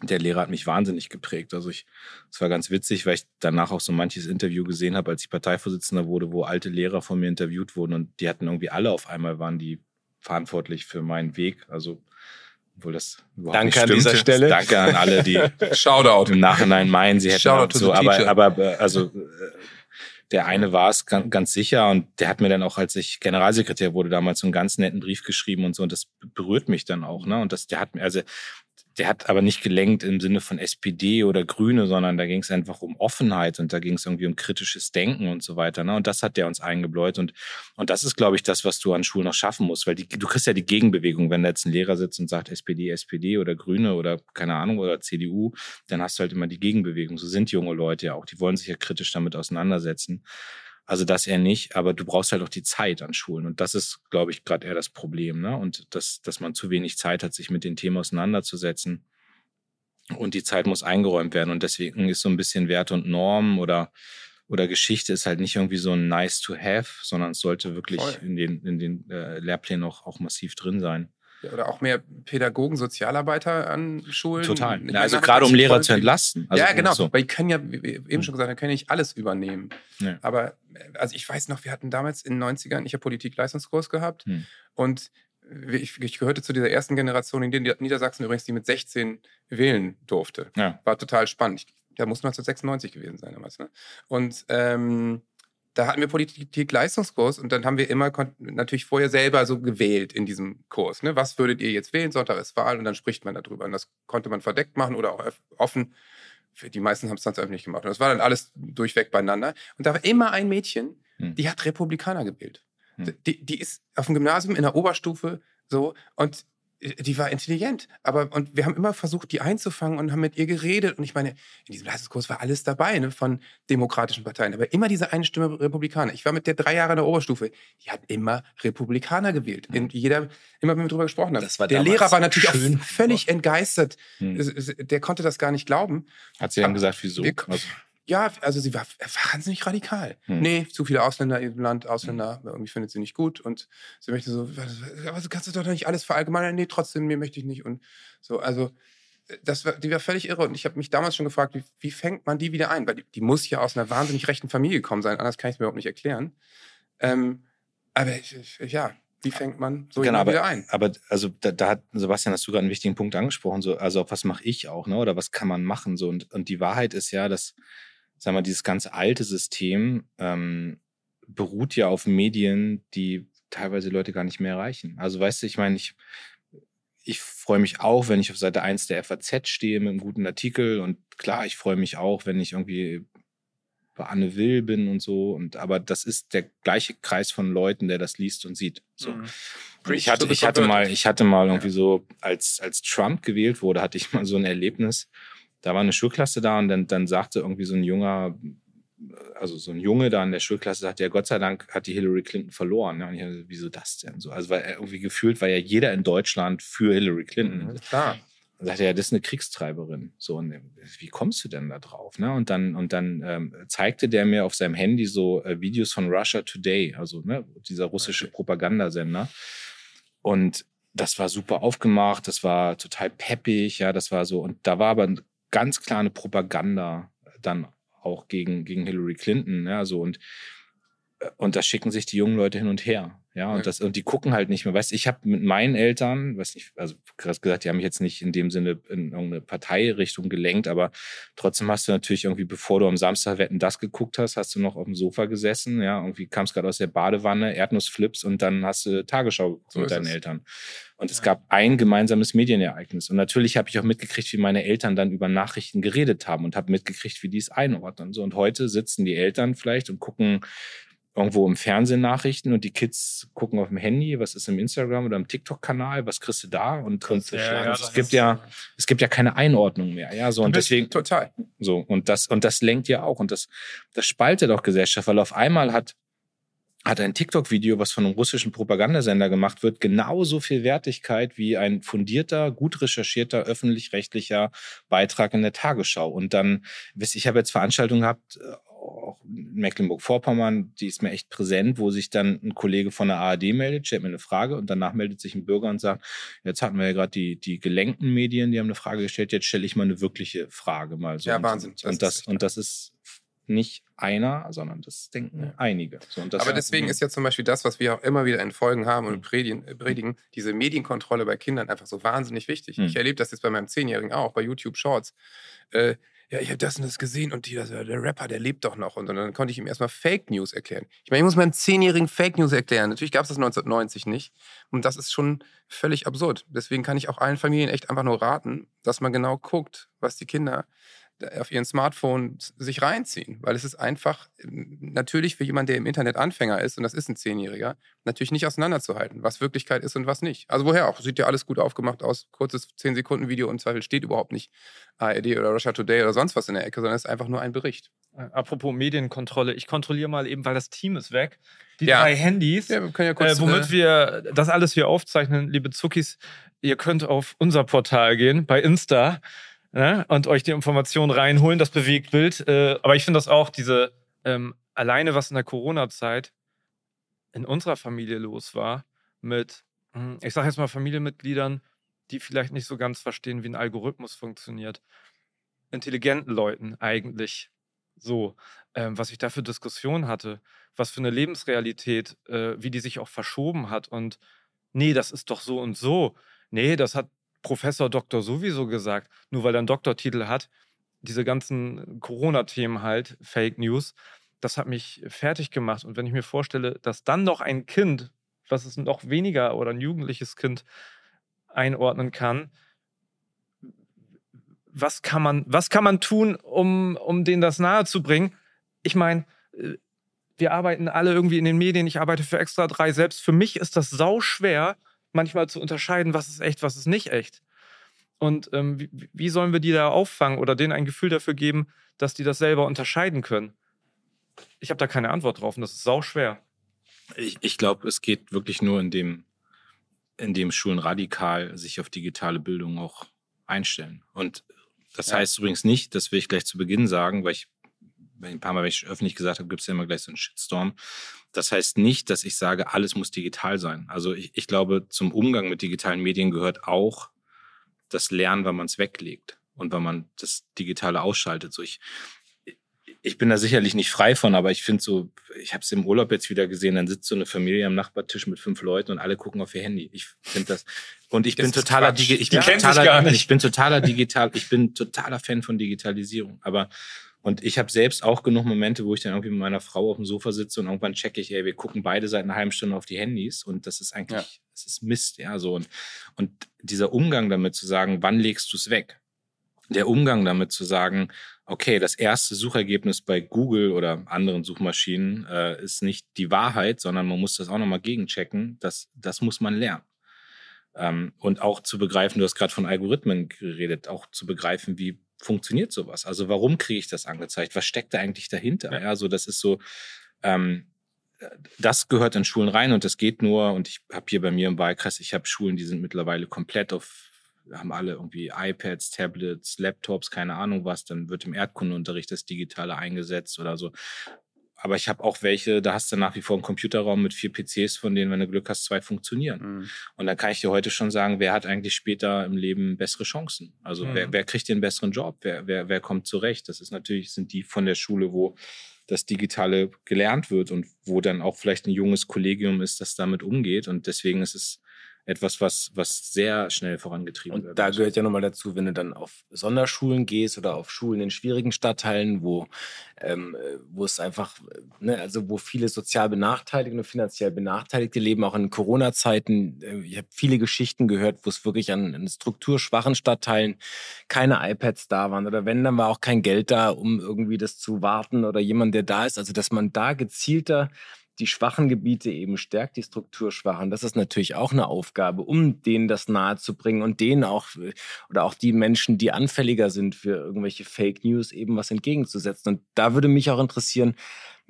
Der Lehrer hat mich wahnsinnig geprägt. Also ich, es war ganz witzig, weil ich danach auch so manches Interview gesehen habe, als ich Parteivorsitzender wurde, wo alte Lehrer von mir interviewt wurden und die hatten irgendwie alle auf einmal waren die verantwortlich für meinen Weg. Also obwohl das überhaupt Danke nicht an dieser Stelle. Danke an alle, die Shoutout. im Nachhinein meinen, sie hätten Shoutout so, aber, aber äh, also äh, der eine war es ganz, ganz sicher und der hat mir dann auch, als ich Generalsekretär wurde, damals so einen ganz netten Brief geschrieben und so und das berührt mich dann auch, ne? Und das, der hat mir, also der hat aber nicht gelenkt im Sinne von SPD oder Grüne, sondern da ging es einfach um Offenheit und da ging es irgendwie um kritisches Denken und so weiter. Ne? Und das hat der uns eingebläut. Und, und das ist, glaube ich, das, was du an Schulen noch schaffen musst, weil die, du kriegst ja die Gegenbewegung, wenn da jetzt ein Lehrer sitzt und sagt SPD, SPD oder Grüne oder keine Ahnung oder CDU, dann hast du halt immer die Gegenbewegung. So sind junge Leute ja auch. Die wollen sich ja kritisch damit auseinandersetzen. Also das eher nicht, aber du brauchst halt auch die Zeit an Schulen. Und das ist, glaube ich, gerade eher das Problem. Ne? Und das, dass man zu wenig Zeit hat, sich mit den Themen auseinanderzusetzen. Und die Zeit muss eingeräumt werden. Und deswegen ist so ein bisschen Wert und Norm oder, oder Geschichte ist halt nicht irgendwie so ein nice to have, sondern es sollte wirklich Voll. in den, in den äh, Lehrplänen auch, auch massiv drin sein. Oder auch mehr Pädagogen, Sozialarbeiter an Schulen. Total. Ja, also gerade um Lehrer voll zu entlasten. Also ja, genau. So. Weil die können ja, wie eben Hm. schon gesagt, haben, können nicht alles übernehmen. Ja. Aber äh, also ich weiß noch, wir hatten damals in den 90ern, ich habe Politik-Leistungskurs gehabt Hm. und ich, ich gehörte zu dieser ersten Generation in Nieder- Niedersachsen übrigens, die mit 16 wählen durfte. Ja. War total spannend. Ich, da muss 1996 gewesen sein damals. Ne? Und ähm, da hatten wir Politik-Leistungskurs und dann haben wir immer natürlich vorher selber so gewählt in diesem Kurs. Ne? Was würdet ihr jetzt wählen? Sonntag ist Wahl und dann spricht man darüber. Und das konnte man verdeckt machen oder auch offen. Die meisten haben es dann öffentlich gemacht. Und das war dann alles durchweg beieinander. Und da war immer ein Mädchen, Hm. die hat Republikaner gewählt. Hm. Die, die ist auf dem Gymnasium in der Oberstufe so und die war intelligent, aber und wir haben immer versucht, die einzufangen und haben mit ihr geredet. Und ich meine, in diesem Leistungskurs war alles dabei ne, von demokratischen Parteien, aber immer diese eine Stimme Republikaner. Ich war mit der drei Jahre in der Oberstufe, die hat immer Republikaner gewählt. In jeder, immer wenn wir drüber gesprochen haben. Das war der Lehrer war natürlich schön. auch völlig entgeistert. Hm. Der konnte das gar nicht glauben. Hat sie dann Aber gesagt, wieso? wir- Also, Ja, also sie war wahnsinnig radikal. Hm. Nee, zu viele Ausländer im Land, Ausländer, irgendwie findet sie nicht gut. Und sie möchte so, aber du kannst doch nicht alles verallgemeinern. Nee, trotzdem, nee, möchte ich nicht. Und so, also das war, die war völlig irre. Und ich habe mich damals schon gefragt, wie, wie fängt man die wieder ein? Weil die, die muss ja aus einer wahnsinnig rechten Familie gekommen sein, anders kann ich es mir überhaupt nicht erklären. Ähm, aber ich, ich, ja, wie fängt man so Genau, aber, wieder ein? aber also da, da hat Sebastian, hast du gerade einen wichtigen Punkt angesprochen, so, also was mache ich auch, ne? Oder was kann man machen? So, und, und die Wahrheit ist ja, dass, sagen wir, dieses ganz alte System ähm, beruht ja auf Medien, die teilweise Leute gar nicht mehr erreichen. Also weißt du, ich meine, ich, ich freue mich auch, wenn ich auf Seite 1 der FAZ stehe mit einem guten Artikel. Und klar, ich freue mich auch, wenn ich irgendwie bei Anne Will bin und so. Und aber das ist der gleiche Kreis von Leuten, der das liest und sieht. So. Mhm. Ich hatte, ich hatte mal, ich hatte mal irgendwie so, als, als Trump gewählt wurde, hatte ich mal so ein Erlebnis. Da war eine Schulklasse da und dann, dann sagte irgendwie so ein junger, also so ein Junge da in der Schulklasse, sagte ja, Gott sei Dank hat die Hillary Clinton verloren. Ja, und ich dachte, wieso das denn so? Also weil er irgendwie gefühlt war ja jeder in Deutschland für Hillary Clinton. Mhm, klar. Dann sagte er, das ist eine Kriegstreiberin. So, und wie kommst du denn da drauf? Ne? Und dann, und dann ähm, zeigte der mir auf seinem Handy so äh, Videos von Russia Today, also ne, dieser russische Propagandasender. Und das war super aufgemacht, das war total peppig, ja, das war so. Und da war aber ganz klar eine Propaganda dann auch gegen, gegen Hillary Clinton, ja, so. Und, und da schicken sich die jungen Leute hin und her. Ja, und Ja. das, und die gucken halt nicht mehr. Weißt ich habe mit meinen Eltern, weiß nicht, also krass gesagt, die haben mich jetzt nicht in dem Sinne in irgendeine Parteirichtung gelenkt, aber trotzdem hast du natürlich irgendwie, bevor du am Samstag Wetten das geguckt hast, hast du noch auf dem Sofa gesessen, ja, irgendwie kamst gerade aus der Badewanne, Erdnussflips und dann hast du Tagesschau geguckt So mit deinen es. Eltern. Und es gab ein gemeinsames Medienereignis. Und natürlich habe ich auch mitgekriegt, wie meine Eltern dann über Nachrichten geredet haben und habe mitgekriegt, wie die es einordnen. So, und heute sitzen die Eltern vielleicht und gucken irgendwo im Fernsehen Nachrichten und die Kids gucken auf dem Handy, was ist im Instagram oder im TikTok-Kanal, was kriegst du da? Und, und, Ja, ja, es gibt ja, es gibt ja keine Einordnung mehr. Ja, so und deswegen, Total. so, und das, und das lenkt ja auch. Und das, das spaltet auch Gesellschaft, weil auf einmal hat, hat ein TikTok-Video, was von einem russischen Propagandasender gemacht wird, genauso viel Wertigkeit wie ein fundierter, gut recherchierter, öffentlich-rechtlicher Beitrag in der Tagesschau. Und dann, wisst ihr, ich habe jetzt Veranstaltungen gehabt, äh, auch in Mecklenburg-Vorpommern, die ist mir echt präsent, wo sich dann ein Kollege von der ARD meldet, stellt mir eine Frage und danach meldet sich ein Bürger und sagt, jetzt hatten wir ja gerade die, die gelenkten Medien, die haben eine Frage gestellt, jetzt stelle ich mal eine wirkliche Frage mal so. Ja, und, Wahnsinn. Das Und das, und das ist nicht einer, sondern das denken einige. So, das Aber deswegen ist ja zum Beispiel das, was wir auch immer wieder in Folgen haben und predigen, äh, predigen diese Medienkontrolle bei Kindern einfach so wahnsinnig wichtig. Ich erlebe das jetzt bei meinem Zehnjährigen auch, bei YouTube Shorts. Äh, ja, ich habe das und das gesehen und die, das, der Rapper, der lebt doch noch. Und dann konnte ich ihm erstmal Fake News erklären. Ich meine, ich muss meinem Zehnjährigen Fake News erklären. Natürlich gab es das 1990 nicht. Und das ist schon völlig absurd. Deswegen kann ich auch allen Familien echt einfach nur raten, dass man genau guckt, was die Kinder auf ihren Smartphones sich reinziehen. Weil es ist einfach natürlich für jemanden, der im Internet Anfänger ist, und das ist ein Zehnjähriger, natürlich nicht auseinanderzuhalten, was Wirklichkeit ist und was nicht. Also woher auch? Sieht ja alles gut aufgemacht aus. Kurzes 10-Sekunden-Video und Zweifel steht überhaupt nicht ARD oder Russia Today oder sonst was in der Ecke, sondern es ist einfach nur ein Bericht. Äh, Apropos Medienkontrolle, ich kontrolliere mal eben, weil das Team ist weg. Die Ja. drei Handys, Ja, wir ja kurz. äh, womit äh, wir das alles hier aufzeichnen, liebe Zuckis. Ihr könnt auf unser Portal gehen, bei Insta, ne, und euch die Informationen reinholen, das Bewegtbild. Äh, aber ich finde das auch, diese, ähm, alleine was in der Corona-Zeit in unserer Familie los war, mit, hm, ich sage jetzt mal Familienmitgliedern, die vielleicht nicht so ganz verstehen, wie ein Algorithmus funktioniert. Intelligenten Leuten eigentlich so, ähm, was ich da für Diskussionen hatte, was für eine Lebensrealität, äh, wie die sich auch verschoben hat und nee, das ist doch so und so. Nee, das hat Professor Doktor sowieso gesagt, nur weil er einen Doktortitel hat. Diese ganzen Corona-Themen halt, Fake News, das hat mich fertig gemacht. Und wenn ich mir vorstelle, dass dann noch ein Kind, was es noch weniger oder ein jugendliches Kind einordnen kann, was kann man, was kann man tun, um, um denen das nahezubringen? Ich meine, äh, wir arbeiten alle irgendwie in den Medien, ich arbeite für Extra 3. Selbst für mich ist das sau schwer, manchmal zu unterscheiden, was ist echt, was ist nicht echt. Und ähm, wie, wie sollen wir die da auffangen oder denen ein Gefühl dafür geben, dass die das selber unterscheiden können? Ich habe da keine Antwort drauf und das ist sau schwer. Ich, ich glaube, es geht wirklich nur, indem, Schulen radikal sich auf digitale Bildung auch einstellen. Und das Ja. heißt übrigens nicht, das will ich gleich zu Beginn sagen, weil ich ein paar Mal, wenn ich öffentlich gesagt habe, gibt es ja immer gleich so einen Shitstorm. Das heißt nicht, dass ich sage, alles muss digital sein. Also ich, ich glaube, zum Umgang mit digitalen Medien gehört auch das Lernen, wann man es weglegt und wann man das Digitale ausschaltet. So ich, ich bin da sicherlich nicht frei von, aber ich finde so, ich habe es im Urlaub jetzt wieder gesehen, dann sitzt so eine Familie am Nachbartisch mit fünf Leuten und alle gucken auf ihr Handy. Ich finde das und ich Das bin totaler. Digi ich bin totaler, ich bin totaler digital, ich bin totaler Fan von Digitalisierung, aber und ich habe selbst auch genug Momente, wo ich dann irgendwie mit meiner Frau auf dem Sofa sitze und irgendwann checke ich, ey, wir gucken beide seit einer halben Stunde auf die Handys und das ist eigentlich, Ja. das ist Mist, ja, so und und dieser Umgang damit zu sagen, wann legst du es weg? Der Umgang damit zu sagen, okay, das erste Suchergebnis bei Google oder anderen Suchmaschinen äh, ist nicht die Wahrheit, sondern man muss das auch nochmal gegenchecken. Das, das muss man lernen. Ähm, und auch zu begreifen, du hast gerade von Algorithmen geredet, auch zu begreifen, wie funktioniert sowas? Also warum kriege ich das angezeigt? Was steckt da eigentlich dahinter? Ja, so das ist so, ähm, das gehört in Schulen rein und das geht nur, und ich habe hier bei mir im Wahlkreis, ich habe Schulen, die sind mittlerweile komplett auf, haben alle irgendwie iPads, Tablets, Laptops, keine Ahnung was, dann wird im Erdkundeunterricht das Digitale eingesetzt oder so. Aber ich habe auch welche, da hast du nach wie vor einen Computerraum mit vier PCs, von denen, wenn du Glück hast, zwei funktionieren. Mhm. Und dann kann ich dir heute schon sagen, wer hat eigentlich später im Leben bessere Chancen? Also Mhm. wer, wer kriegt den besseren Job? Wer, wer, wer kommt zurecht? Das ist natürlich, sind die von der Schule, wo das Digitale gelernt wird und wo dann auch vielleicht ein junges Kollegium ist, das damit umgeht. Und deswegen ist es etwas, was, was sehr schnell vorangetrieben Und wird. da gehört ja nochmal dazu, wenn du dann auf Sonderschulen gehst oder auf Schulen in schwierigen Stadtteilen, wo, ähm, äh, wo es einfach, äh, ne, also wo viele sozial Benachteiligte und finanziell Benachteiligte leben, auch in Corona-Zeiten. Äh, ich habe viele Geschichten gehört, wo es wirklich an, an strukturschwachen Stadtteilen keine iPads da waren oder wenn, dann war auch kein Geld da, um irgendwie das zu warten oder jemand, der da ist. Also dass man da gezielter die schwachen Gebiete eben stärkt, die strukturschwachen. Das ist natürlich auch eine Aufgabe, um denen das nahezubringen und denen auch oder auch die Menschen, die anfälliger sind für irgendwelche Fake News, eben was entgegenzusetzen. Und da würde mich auch interessieren,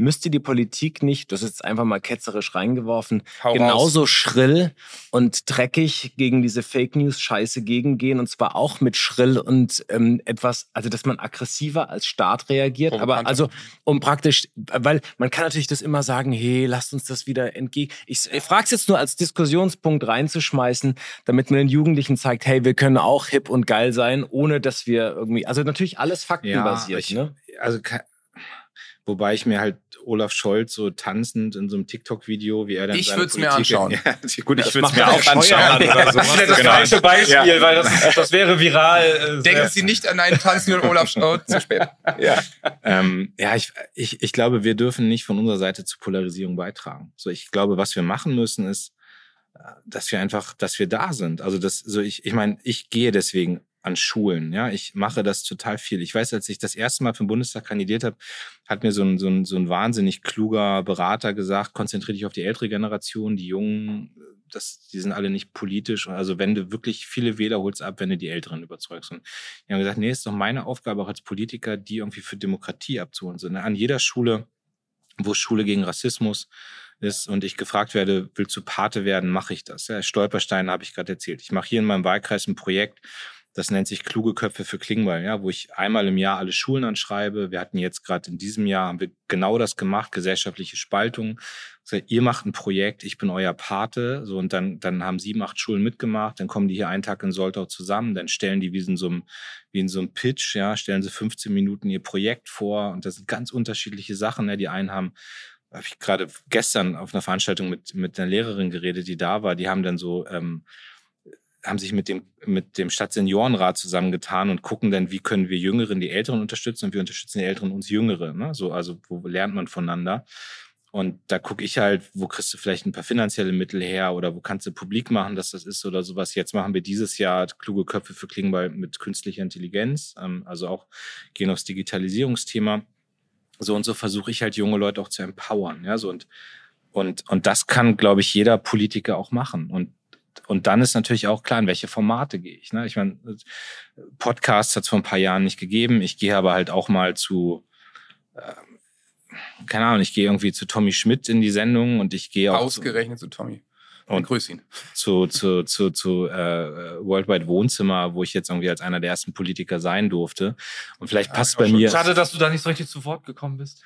müsste die Politik nicht, das ist jetzt einfach mal ketzerisch reingeworfen, Hau genauso schrill und dreckig gegen diese Fake News Scheiße gegengehen und zwar auch mit schrill und ähm, etwas, also dass man aggressiver als Staat reagiert, aber also um praktisch, weil man kann natürlich das immer sagen, hey, lasst uns das wieder entgegen. Ich, ich frage es jetzt nur als Diskussionspunkt reinzuschmeißen, damit man den Jugendlichen zeigt, hey, wir können auch hip und geil sein, ohne dass wir irgendwie, also natürlich alles faktenbasiert, ich, ne? Also, wobei ich mir halt Olaf Scholz so tanzend in so einem TikTok-Video, wie er dann Ich seine würd's mir anschauen. Ja, gut, ich würde es mir auch anschauen. oder sowas. Das ist das genau. falsche Beispiel, Ja. weil das, das wäre viral. Äh, Denken Sie nicht an einen tanzenden Olaf Scholz zu spät. ja, ähm, ja ich, ich, ich glaube, wir dürfen nicht von unserer Seite zur Polarisierung beitragen. So, ich glaube, was wir machen müssen, ist, äh, dass wir einfach, dass wir da sind. Also das, so ich, ich meine, ich gehe deswegen an Schulen, ja, ich mache das total viel. Ich weiß, als ich das erste Mal für den Bundestag kandidiert habe, hat mir so ein, so ein, so ein wahnsinnig kluger Berater gesagt, konzentriere dich auf die ältere Generation, die Jungen, das, die sind alle nicht politisch. Also wenn du wirklich viele Wähler holst ab, wenn du die Älteren überzeugst. Und die haben gesagt, nee, ist doch meine Aufgabe auch als Politiker, die irgendwie für Demokratie abzuholen. So, ne? An jeder Schule, wo Schule gegen Rassismus ist und ich gefragt werde, willst du Pate werden, mache ich das. Ja, Stolperstein habe ich gerade erzählt. Ich mache hier in meinem Wahlkreis ein Projekt, das nennt sich Kluge Köpfe für Klingbeil, ja, wo ich einmal im Jahr alle Schulen anschreibe. Wir hatten jetzt gerade in diesem Jahr, haben wir genau das gemacht, gesellschaftliche Spaltung. So, ihr macht ein Projekt, ich bin euer Pate. So, und dann, dann haben sieben, acht Schulen mitgemacht, dann kommen die hier einen Tag in Soltau zusammen, dann stellen die wie in so einem, wie in so einem Pitch, ja, stellen sie 15 Minuten ihr Projekt vor. Und das sind ganz unterschiedliche Sachen. Ne? Die einen haben habe ich gerade gestern auf einer Veranstaltung mit, mit einer Lehrerin geredet, die da war. Die haben dann so, ähm, haben sich mit dem, mit dem Stadtseniorenrat zusammengetan und gucken dann, wie können wir Jüngeren die Älteren unterstützen und wir unterstützen die Älteren uns Jüngere. Ne? So, also wo lernt man voneinander? Und da gucke ich halt, wo kriegst du vielleicht ein paar finanzielle Mittel her oder wo kannst du publik machen, dass das ist oder sowas. Jetzt machen wir dieses Jahr kluge Köpfe für Klingbeil mit künstlicher Intelligenz, ähm, also auch gehen aufs Digitalisierungsthema. So und so versuche ich halt junge Leute auch zu empowern. Ja, so und, und, und das kann, glaube ich, jeder Politiker auch machen. Und und dann ist natürlich auch klar, in welche Formate gehe ich. Ne? Ich meine, Podcasts hat es vor ein paar Jahren nicht gegeben. Ich gehe aber halt auch mal zu, äh, keine Ahnung, ich gehe irgendwie zu Tommy Schmidt in die Sendung und ich gehe auch Ausgerechnet zu Tommy. Und Und- grüß ihn. zu, zu, zu, zu äh, Worldwide Wohnzimmer, wo ich jetzt irgendwie als einer der ersten Politiker sein durfte. Und vielleicht passt bei mir. Schade, dass du da nicht so richtig zu Wort gekommen bist.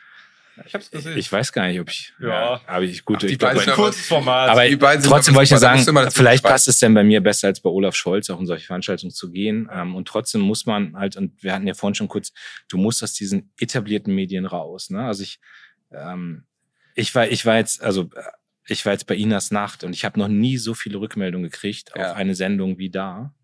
Ich hab's gesehen. Ich weiß gar nicht, ob ich. Ja. aber ich gut. Ach, die ich glaub, beiden bei- sind kurzes Format. aber die beiden sind trotzdem wollte ich ja sagen, vielleicht passt es denn bei mir besser als bei Olaf Scholz, auch in solche Veranstaltungen zu gehen. Ähm, und trotzdem muss man halt, und wir hatten ja vorhin schon kurz, du musst aus diesen etablierten Medien raus. Ne? Also ich, ähm, ich war, ich war jetzt, also äh, ich war jetzt bei Inas Nacht und ich habe noch nie so viele Rückmeldungen gekriegt Ja. auf eine Sendung wie da.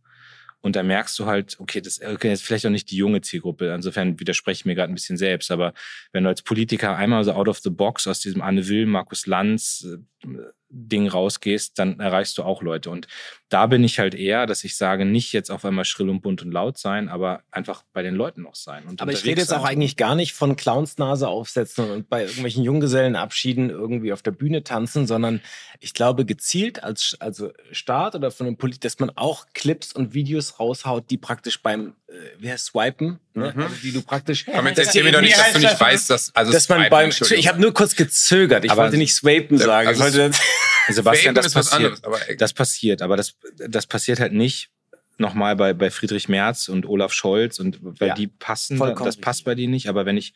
Und da merkst du halt, okay, das okay, ist vielleicht auch nicht die junge Zielgruppe. Insofern widerspreche ich mir gerade ein bisschen selbst. Aber wenn du als Politiker einmal so out of the box aus diesem Anne Will, Markus Lanz äh, Ding rausgehst, dann erreichst du auch Leute. Und da bin ich halt eher, dass ich sage, nicht jetzt auf einmal schrill und bunt und laut sein, aber einfach bei den Leuten noch sein. Und Aber ich rede jetzt auch eigentlich gar nicht von Clownsnase aufsetzen und bei irgendwelchen Junggesellenabschieden irgendwie auf der Bühne tanzen, sondern ich glaube gezielt als also Staat oder von einem Polit, dass man auch Clips und Videos raushaut, die praktisch beim wie heißt Swipen, ne? Mhm. also die du praktisch Komm, jetzt erzähl mir doch nicht, wie dass du nicht weißt, dass. Also dass man Swipen, beim ich habe nur kurz gezögert. Ich Aber- wollte nicht swapen Der- sagen. also ich wollte Sebastian, das passiert. anderes, aber Das passiert, aber das, das passiert halt nicht nochmal bei, bei Friedrich Merz und Olaf Scholz und weil Ja, die passen, vollkommen das passt bei denen nicht. Aber wenn ich,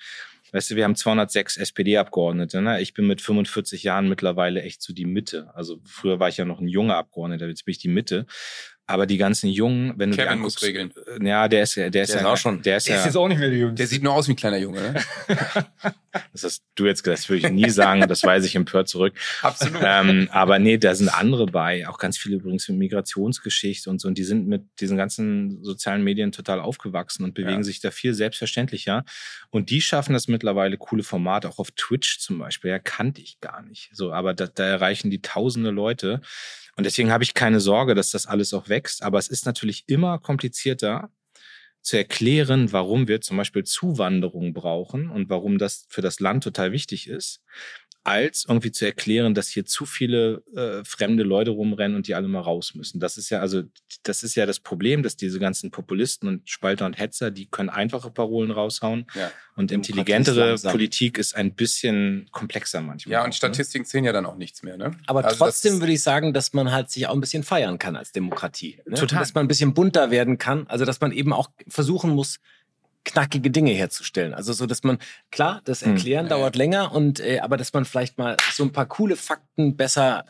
weißt du, wir haben 206 SPD-Abgeordnete, ne? Ich bin mit 45 Jahren mittlerweile echt so die Mitte. Also früher war ich ja noch ein junger Abgeordneter, jetzt bin ich die Mitte. Aber die ganzen Jungen, wenn du die Kevin muss anguckst, regeln. äh, Ja, der ist ja, der ist Der ist ja auch schon- der ist Der ja, ist jetzt auch nicht mehr der Jüngste. Der sieht nur aus wie ein kleiner Junge, ne? das hast du jetzt gesagt, das würde ich nie sagen, das weise ich empört zurück. Absolut. ähm, aber nee, da sind andere bei, auch ganz viele übrigens mit Migrationsgeschichte und so. Und die sind mit diesen ganzen sozialen Medien total aufgewachsen und bewegen Ja. sich da viel selbstverständlicher. Und die schaffen das mittlerweile coole Formate, auch auf Twitch zum Beispiel. Ja, kannte ich gar nicht. So, aber da, da erreichen die tausende Leute. Und deswegen habe ich keine Sorge, dass das alles auch wächst. Aber es ist natürlich immer komplizierter zu erklären, warum wir zum Beispiel Zuwanderung brauchen und warum das für das Land total wichtig ist, als irgendwie zu erklären, dass hier zu viele äh, fremde Leute rumrennen und die alle mal raus müssen. Das ist ja also, das ist ja das Problem, dass diese ganzen Populisten und Spalter und Hetzer, die können einfache Parolen raushauen Ja. und intelligentere. Politik ist ein bisschen komplexer manchmal. Ja, auch, und ne? Statistiken zählen ja dann auch nichts mehr, ne? Aber Also trotzdem würde ich sagen, dass man halt sich auch ein bisschen feiern kann als Demokratie. Ne? Total. Dass man ein bisschen bunter werden kann. Also, dass man eben auch versuchen muss, knackige Dinge herzustellen. Also so, dass man, klar, das Hm. Erklären ja. dauert länger und äh, aber dass man vielleicht mal so ein paar coole Fakten besser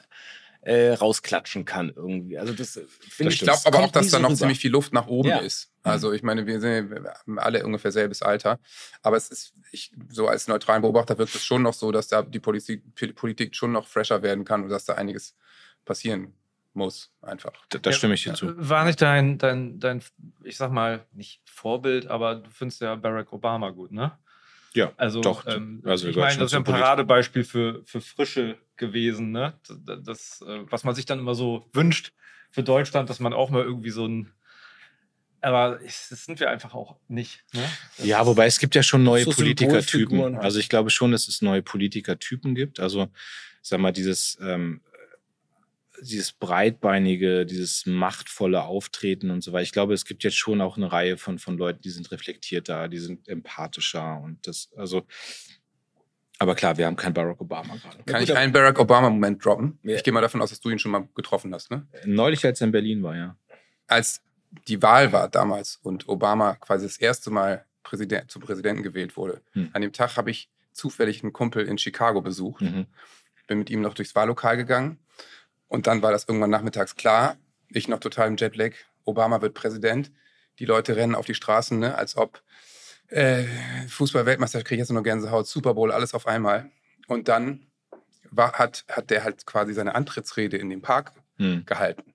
äh, rausklatschen kann irgendwie. Also das äh, finde Ich ich. glaube aber auch, dass da noch rüber. ziemlich viel Luft nach oben Ja. ist. Also ich meine, wir, sind, alle ungefähr selbes Alter. Aber es ist, ich, so als neutralen Beobachter wirkt es schon noch so, dass da die Politik, Politik schon noch fresher werden kann und dass da einiges passieren muss, einfach. Da, da stimme ich dir zu. War nicht dein, dein, dein, ich sag mal, nicht Vorbild, aber du findest ja Barack Obama gut, ne? Ja, Also, doch. ähm, Also ich meine, das ist ja ein. Paradebeispiel für, für Frische gewesen, ne? Das, äh, was man sich dann immer so wünscht für Deutschland, dass man auch mal irgendwie so ein. Aber das sind wir einfach auch nicht. Ne? Ja, wobei es gibt ja schon neue So Politikertypen. Halt. Also ich glaube schon, dass es neue Politikertypen gibt. Also sag mal, dieses, ähm, dieses breitbeinige, dieses machtvolle Auftreten und so weiter. Ich glaube, es gibt jetzt schon auch eine Reihe von, von Leuten, die sind reflektierter, die sind empathischer und das, also, aber klar, wir haben keinen Barack Obama gerade. Kann ich einen Barack Obama-Moment droppen? Ja. Ich gehe mal davon aus, dass du ihn schon mal getroffen hast, ne? Neulich, als er in Berlin war, ja. Als die Wahl war damals und Obama quasi das erste Mal Präsident, zum Präsidenten gewählt wurde, Hm. an dem Tag habe ich zufällig einen Kumpel in Chicago besucht. Mhm. bin mit ihm noch durchs Wahllokal gegangen. Und dann war das irgendwann nachmittags klar. Ich noch total im Jetlag. Obama wird Präsident. Die Leute rennen auf die Straßen, ne, als ob äh, Fußball-Weltmeister, kriege ich jetzt nur Gänsehaut, Super Bowl, alles auf einmal. Und dann war, hat, hat der halt quasi seine Antrittsrede in dem Park Hm. gehalten.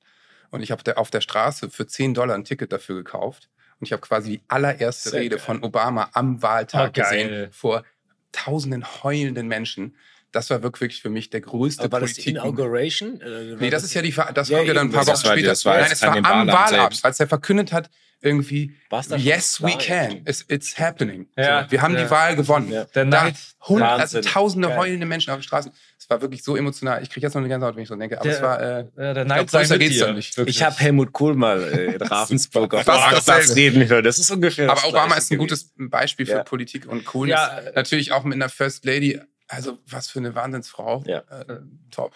Und ich habe auf der Straße für 10 Dollar ein Ticket dafür gekauft. Und ich habe quasi die allererste Sehr Rede geil. von Obama am Wahltag Ah, geil. gesehen vor tausenden heulenden Menschen, das war wirklich für mich der größte Aber war das die Politik. Inauguration? Äh, Nee, das ist ja die, Ver- das Ja, kommt ja dann ein paar das Wochen später. das war Nein, es war am Wahlabend als er verkündet hat, irgendwie, yes, we can, it's, it's happening. Ja, so, wir haben ja. die Wahl gewonnen. Ja. Der Da Neid. Wahnsinn. also tausende Geil. heulende Menschen auf den Straßen. Es war wirklich so emotional. Ich kriege jetzt noch eine ganze Haut, wenn ich so denke. Aber Der- es war, äh, Ja, der ich glaub, Neid sei mit geht's dir. doch nicht. Wirklich. Ich habe Helmut Kohl mal äh, in Ravensburg auf dasselbe. Platz reden hören. Das ist ungefähr das Aber Obama ist ein gutes Beispiel für Ja. Politik und Coolness. Ja. Natürlich auch mit einer First Lady. Also, was für eine Wahnsinnsfrau. Ja. Äh, top.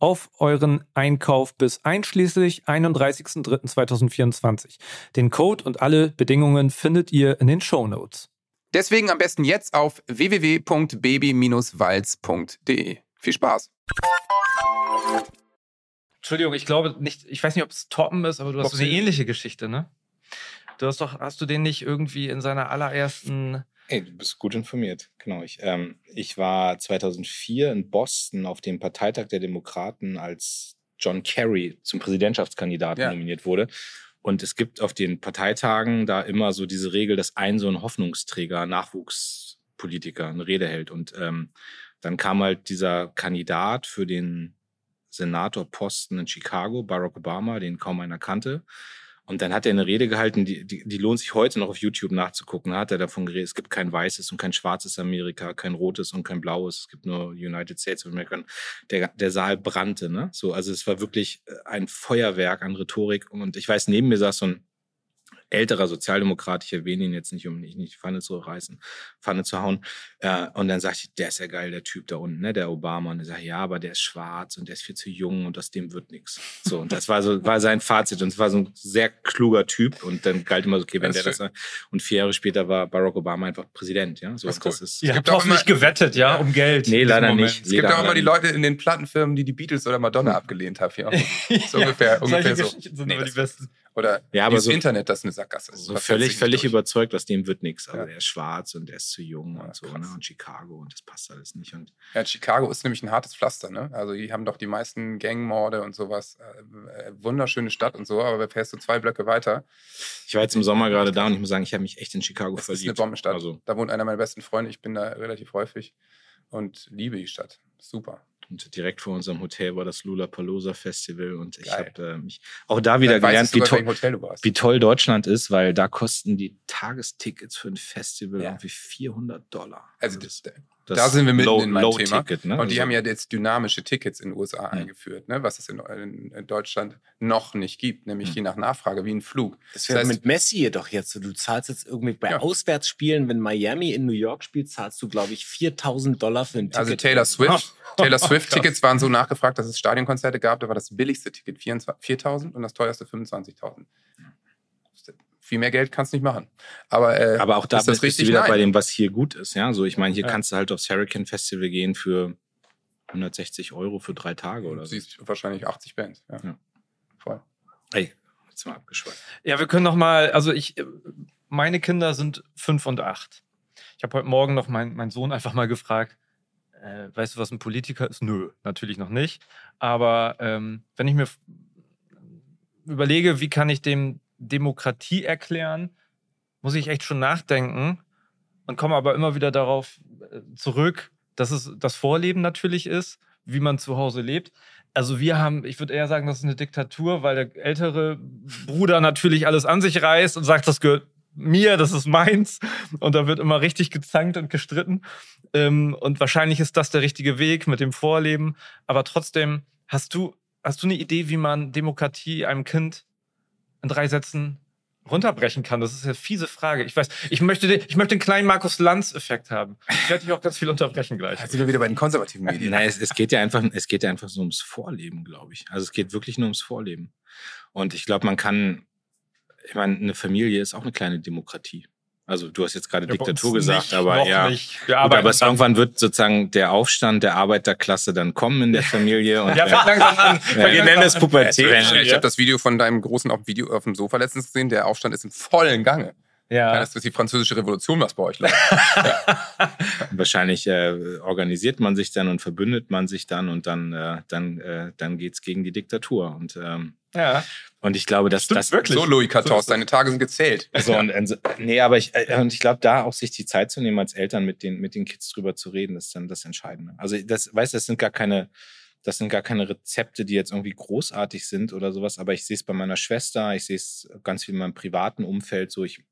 auf euren Einkauf bis einschließlich 31.03.2024. Den Code und alle Bedingungen findet ihr in den Show Notes. Deswegen am besten jetzt auf www.baby-walz.de. Viel Spaß. Entschuldigung, ich glaube nicht, ich weiß nicht, ob es toppen ist, aber du hast so eine ähnliche Geschichte, ne? Du hast doch, hast du den nicht irgendwie in seiner allerersten. Ey, du bist gut informiert. Genau. Ich, ähm, ich war 2004 in Boston auf dem Parteitag der Demokraten, als John Kerry zum Präsidentschaftskandidaten Ja. nominiert wurde. Und es gibt auf den Parteitagen da immer so diese Regel, dass ein so ein Hoffnungsträger, Nachwuchspolitiker eine Rede hält. Und ähm, dann kam halt dieser Kandidat für den Senatorposten in Chicago, Barack Obama, den kaum einer kannte. Und dann hat er eine Rede gehalten, die, die, die lohnt sich heute noch auf YouTube nachzugucken. Hat er davon geredet, es gibt kein weißes und kein schwarzes Amerika, kein rotes und kein blaues. Es gibt nur United States of America. Der, der Saal brannte, ne? So, also es war wirklich äh, ein Feuerwerk an Rhetorik. Und ich weiß, neben mir saß so ein älterer Sozialdemokrat, ich erwähne ihn jetzt nicht, um nicht, nicht die Pfanne zu reißen, Pfanne zu hauen. Äh, und dann sagte ich, der ist ja geil, der Typ da unten, ne, der Obama. Und er sagt, ja, aber der ist schwarz und der ist viel zu jung und aus dem wird nichts. So, und das war so, war sein Fazit. Und es war so ein sehr kluger Typ. Und dann galt immer so, okay, wenn Das der ist das sagt. Und vier Jahre später war Barack Obama einfach Präsident, ja. So, Das ist und das cool. ist, Ihr gibt habt auch hoffentlich gewettet, ja, um Geld. Nee, leider Moment. nicht. Es gibt auch immer die. Leute in den Plattenfirmen, die die Beatles oder Madonna abgelehnt haben. Ja. So ungefähr, ungefähr Solche so. Nee, die besten. Oder Ja, aber das so- Internet, das ist eine Sackgasse. So Das völlig, völlig durch. überzeugt, aus dem wird nichts. Also Ja. der ist schwarz und der ist zu jung Ja, und so, krass. ne? Und Chicago und das passt alles nicht. Und Ja, Chicago ist nämlich ein hartes Pflaster, ne? Also die haben doch die meisten Gangmorde und sowas. Äh, äh, wunderschöne Stadt und so, aber fährst du zwei Blöcke weiter. ich war jetzt im Sommer gerade da und ich muss sagen, ich habe mich echt in Chicago Das verliebt. ist eine Bombenstadt. Also, Da wohnt einer meiner besten Freunde. Ich bin da relativ häufig und liebe die Stadt. Super. Und direkt vor unserem Hotel war das Lollapalooza Festival und ich habe äh, mich auch da wieder gelernt, wie toll, wie toll Deutschland ist, weil da kosten die Tagestickets für ein Festival Ja. irgendwie 400 Dollar. Also das, das, das da sind wir mitten Low, in meinem Low Thema. Ticket, ne? Und die Also- haben ja jetzt dynamische Tickets in den USA Hm. eingeführt, ne? was es in, in, in Deutschland noch nicht gibt, nämlich Hm. je nach Nachfrage, wie ein Flug. Das wäre Das heißt- mit Messi jedoch jetzt so. Du zahlst jetzt irgendwie bei Ja. Auswärtsspielen, wenn Miami in New York spielt, zahlst du, glaube ich, 4000 Dollar für ein Ticket. Also Taylor Swift, Taylor Swift Tickets waren so nachgefragt, dass es Stadionkonzerte gab. Da war das billigste Ticket 24 4.000 und das teuerste 25.000. Viel mehr Geld kannst du nicht machen. Aber, äh, Aber auch da ist das bist du richtig? wieder Nein. bei dem, was hier gut ist. Ja, so ich meine, hier Ja. kannst du halt aufs Hurricane Festival gehen für 160 Euro für drei Tage oder Du so. siehst wahrscheinlich 80 Bands. Ja. Ja. Voll. Ey, jetzt mal abgeschweift. Ja, wir können noch mal, also ich, äh, meine Kinder sind fünf und acht. Ich habe heute Morgen noch meinen mein Sohn einfach mal gefragt, äh, weißt du, was ein Politiker ist? Nö, natürlich noch nicht. Aber ähm, wenn ich mir überlege, wie kann ich dem Demokratie erklären, muss ich echt schon nachdenken und komme aber immer wieder darauf äh, zurück, dass es das Vorleben natürlich ist, wie man zu Hause lebt. Also wir haben, ich würde eher sagen, das ist eine Diktatur, weil der ältere Bruder natürlich alles an sich reißt und sagt, das gehört mir, das ist meins. Und da wird immer richtig gezankt und gestritten. Ähm, und wahrscheinlich ist das der richtige Weg mit dem Vorleben. Aber trotzdem, hast du, hast du eine Idee, wie man Demokratie einem Kind in drei Sätzen runterbrechen kann? Das ist eine fiese Frage. Ich weiß, ich möchte, den- ich möchte den kleinen Markus Lanz-Effekt haben. Ich werde dich auch ganz viel unterbrechen gleich. Da sind wir wieder bei den konservativen Medien. Nein, es, es geht ja einfach, es geht ja einfach so ums Vorleben, glaube ich. Also es geht wirklich nur ums Vorleben. Und ich glaube, man kann, ich meine, eine Familie ist auch eine kleine Demokratie. Also du hast jetzt gerade Ja, Diktatur gesagt, nicht, aber ja. Gut, aber es irgendwann wird sozusagen der Aufstand der Arbeiterklasse dann kommen in der Familie. Und Ja, fang langsam an. Wir langsam an. Pubertät. Ich habe das Video von deinem großen auf, dem Video, auf dem Sofa letztens gesehen. Der Aufstand ist im vollen Gange. Ja. Ja. Das ist die französische Revolution, was bei euch läuft. Wahrscheinlich äh, organisiert man sich dann und verbündet man sich dann und dann, äh, dann, äh, dann geht's gegen die Diktatur. Und, ähm, ja. Und ich glaube, dass Stimmt das wirklich. So, Louis XIV, deine Tage sind gezählt. So, und, und, nee, aber ich, äh, und ich glaube, da auch sich die Zeit zu nehmen, als Eltern mit den, mit den Kids drüber zu reden, ist dann das Entscheidende. Also, das, weißt du, das sind gar keine, das sind gar keine Rezepte, die jetzt irgendwie großartig sind oder sowas, aber ich sehe es bei meiner Schwester, ich sehe es ganz viel in meinem privaten Umfeld, so ich,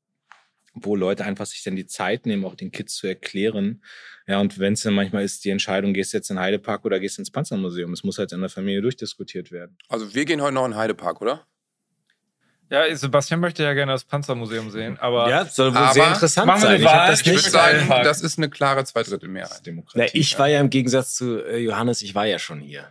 wo Leute einfach sich dann die Zeit nehmen, auch den Kids zu erklären. Ja, und wenn es dann manchmal ist, die Entscheidung, gehst du jetzt in Heidepark oder gehst ins Panzermuseum, es muss halt in der Familie durchdiskutiert werden. Also wir gehen heute noch in Heidepark, oder? Ja, Sebastian möchte ja gerne das Panzermuseum sehen, aber Ja, soll wohl Aber sehr interessant sein. Ich Wahl. das Ich würde sagen, das ist eine klare Zweidrittelmehrheit. Demokratie. Na, ich war ja im Gegensatz zu äh, Johannes, ich war ja schon hier.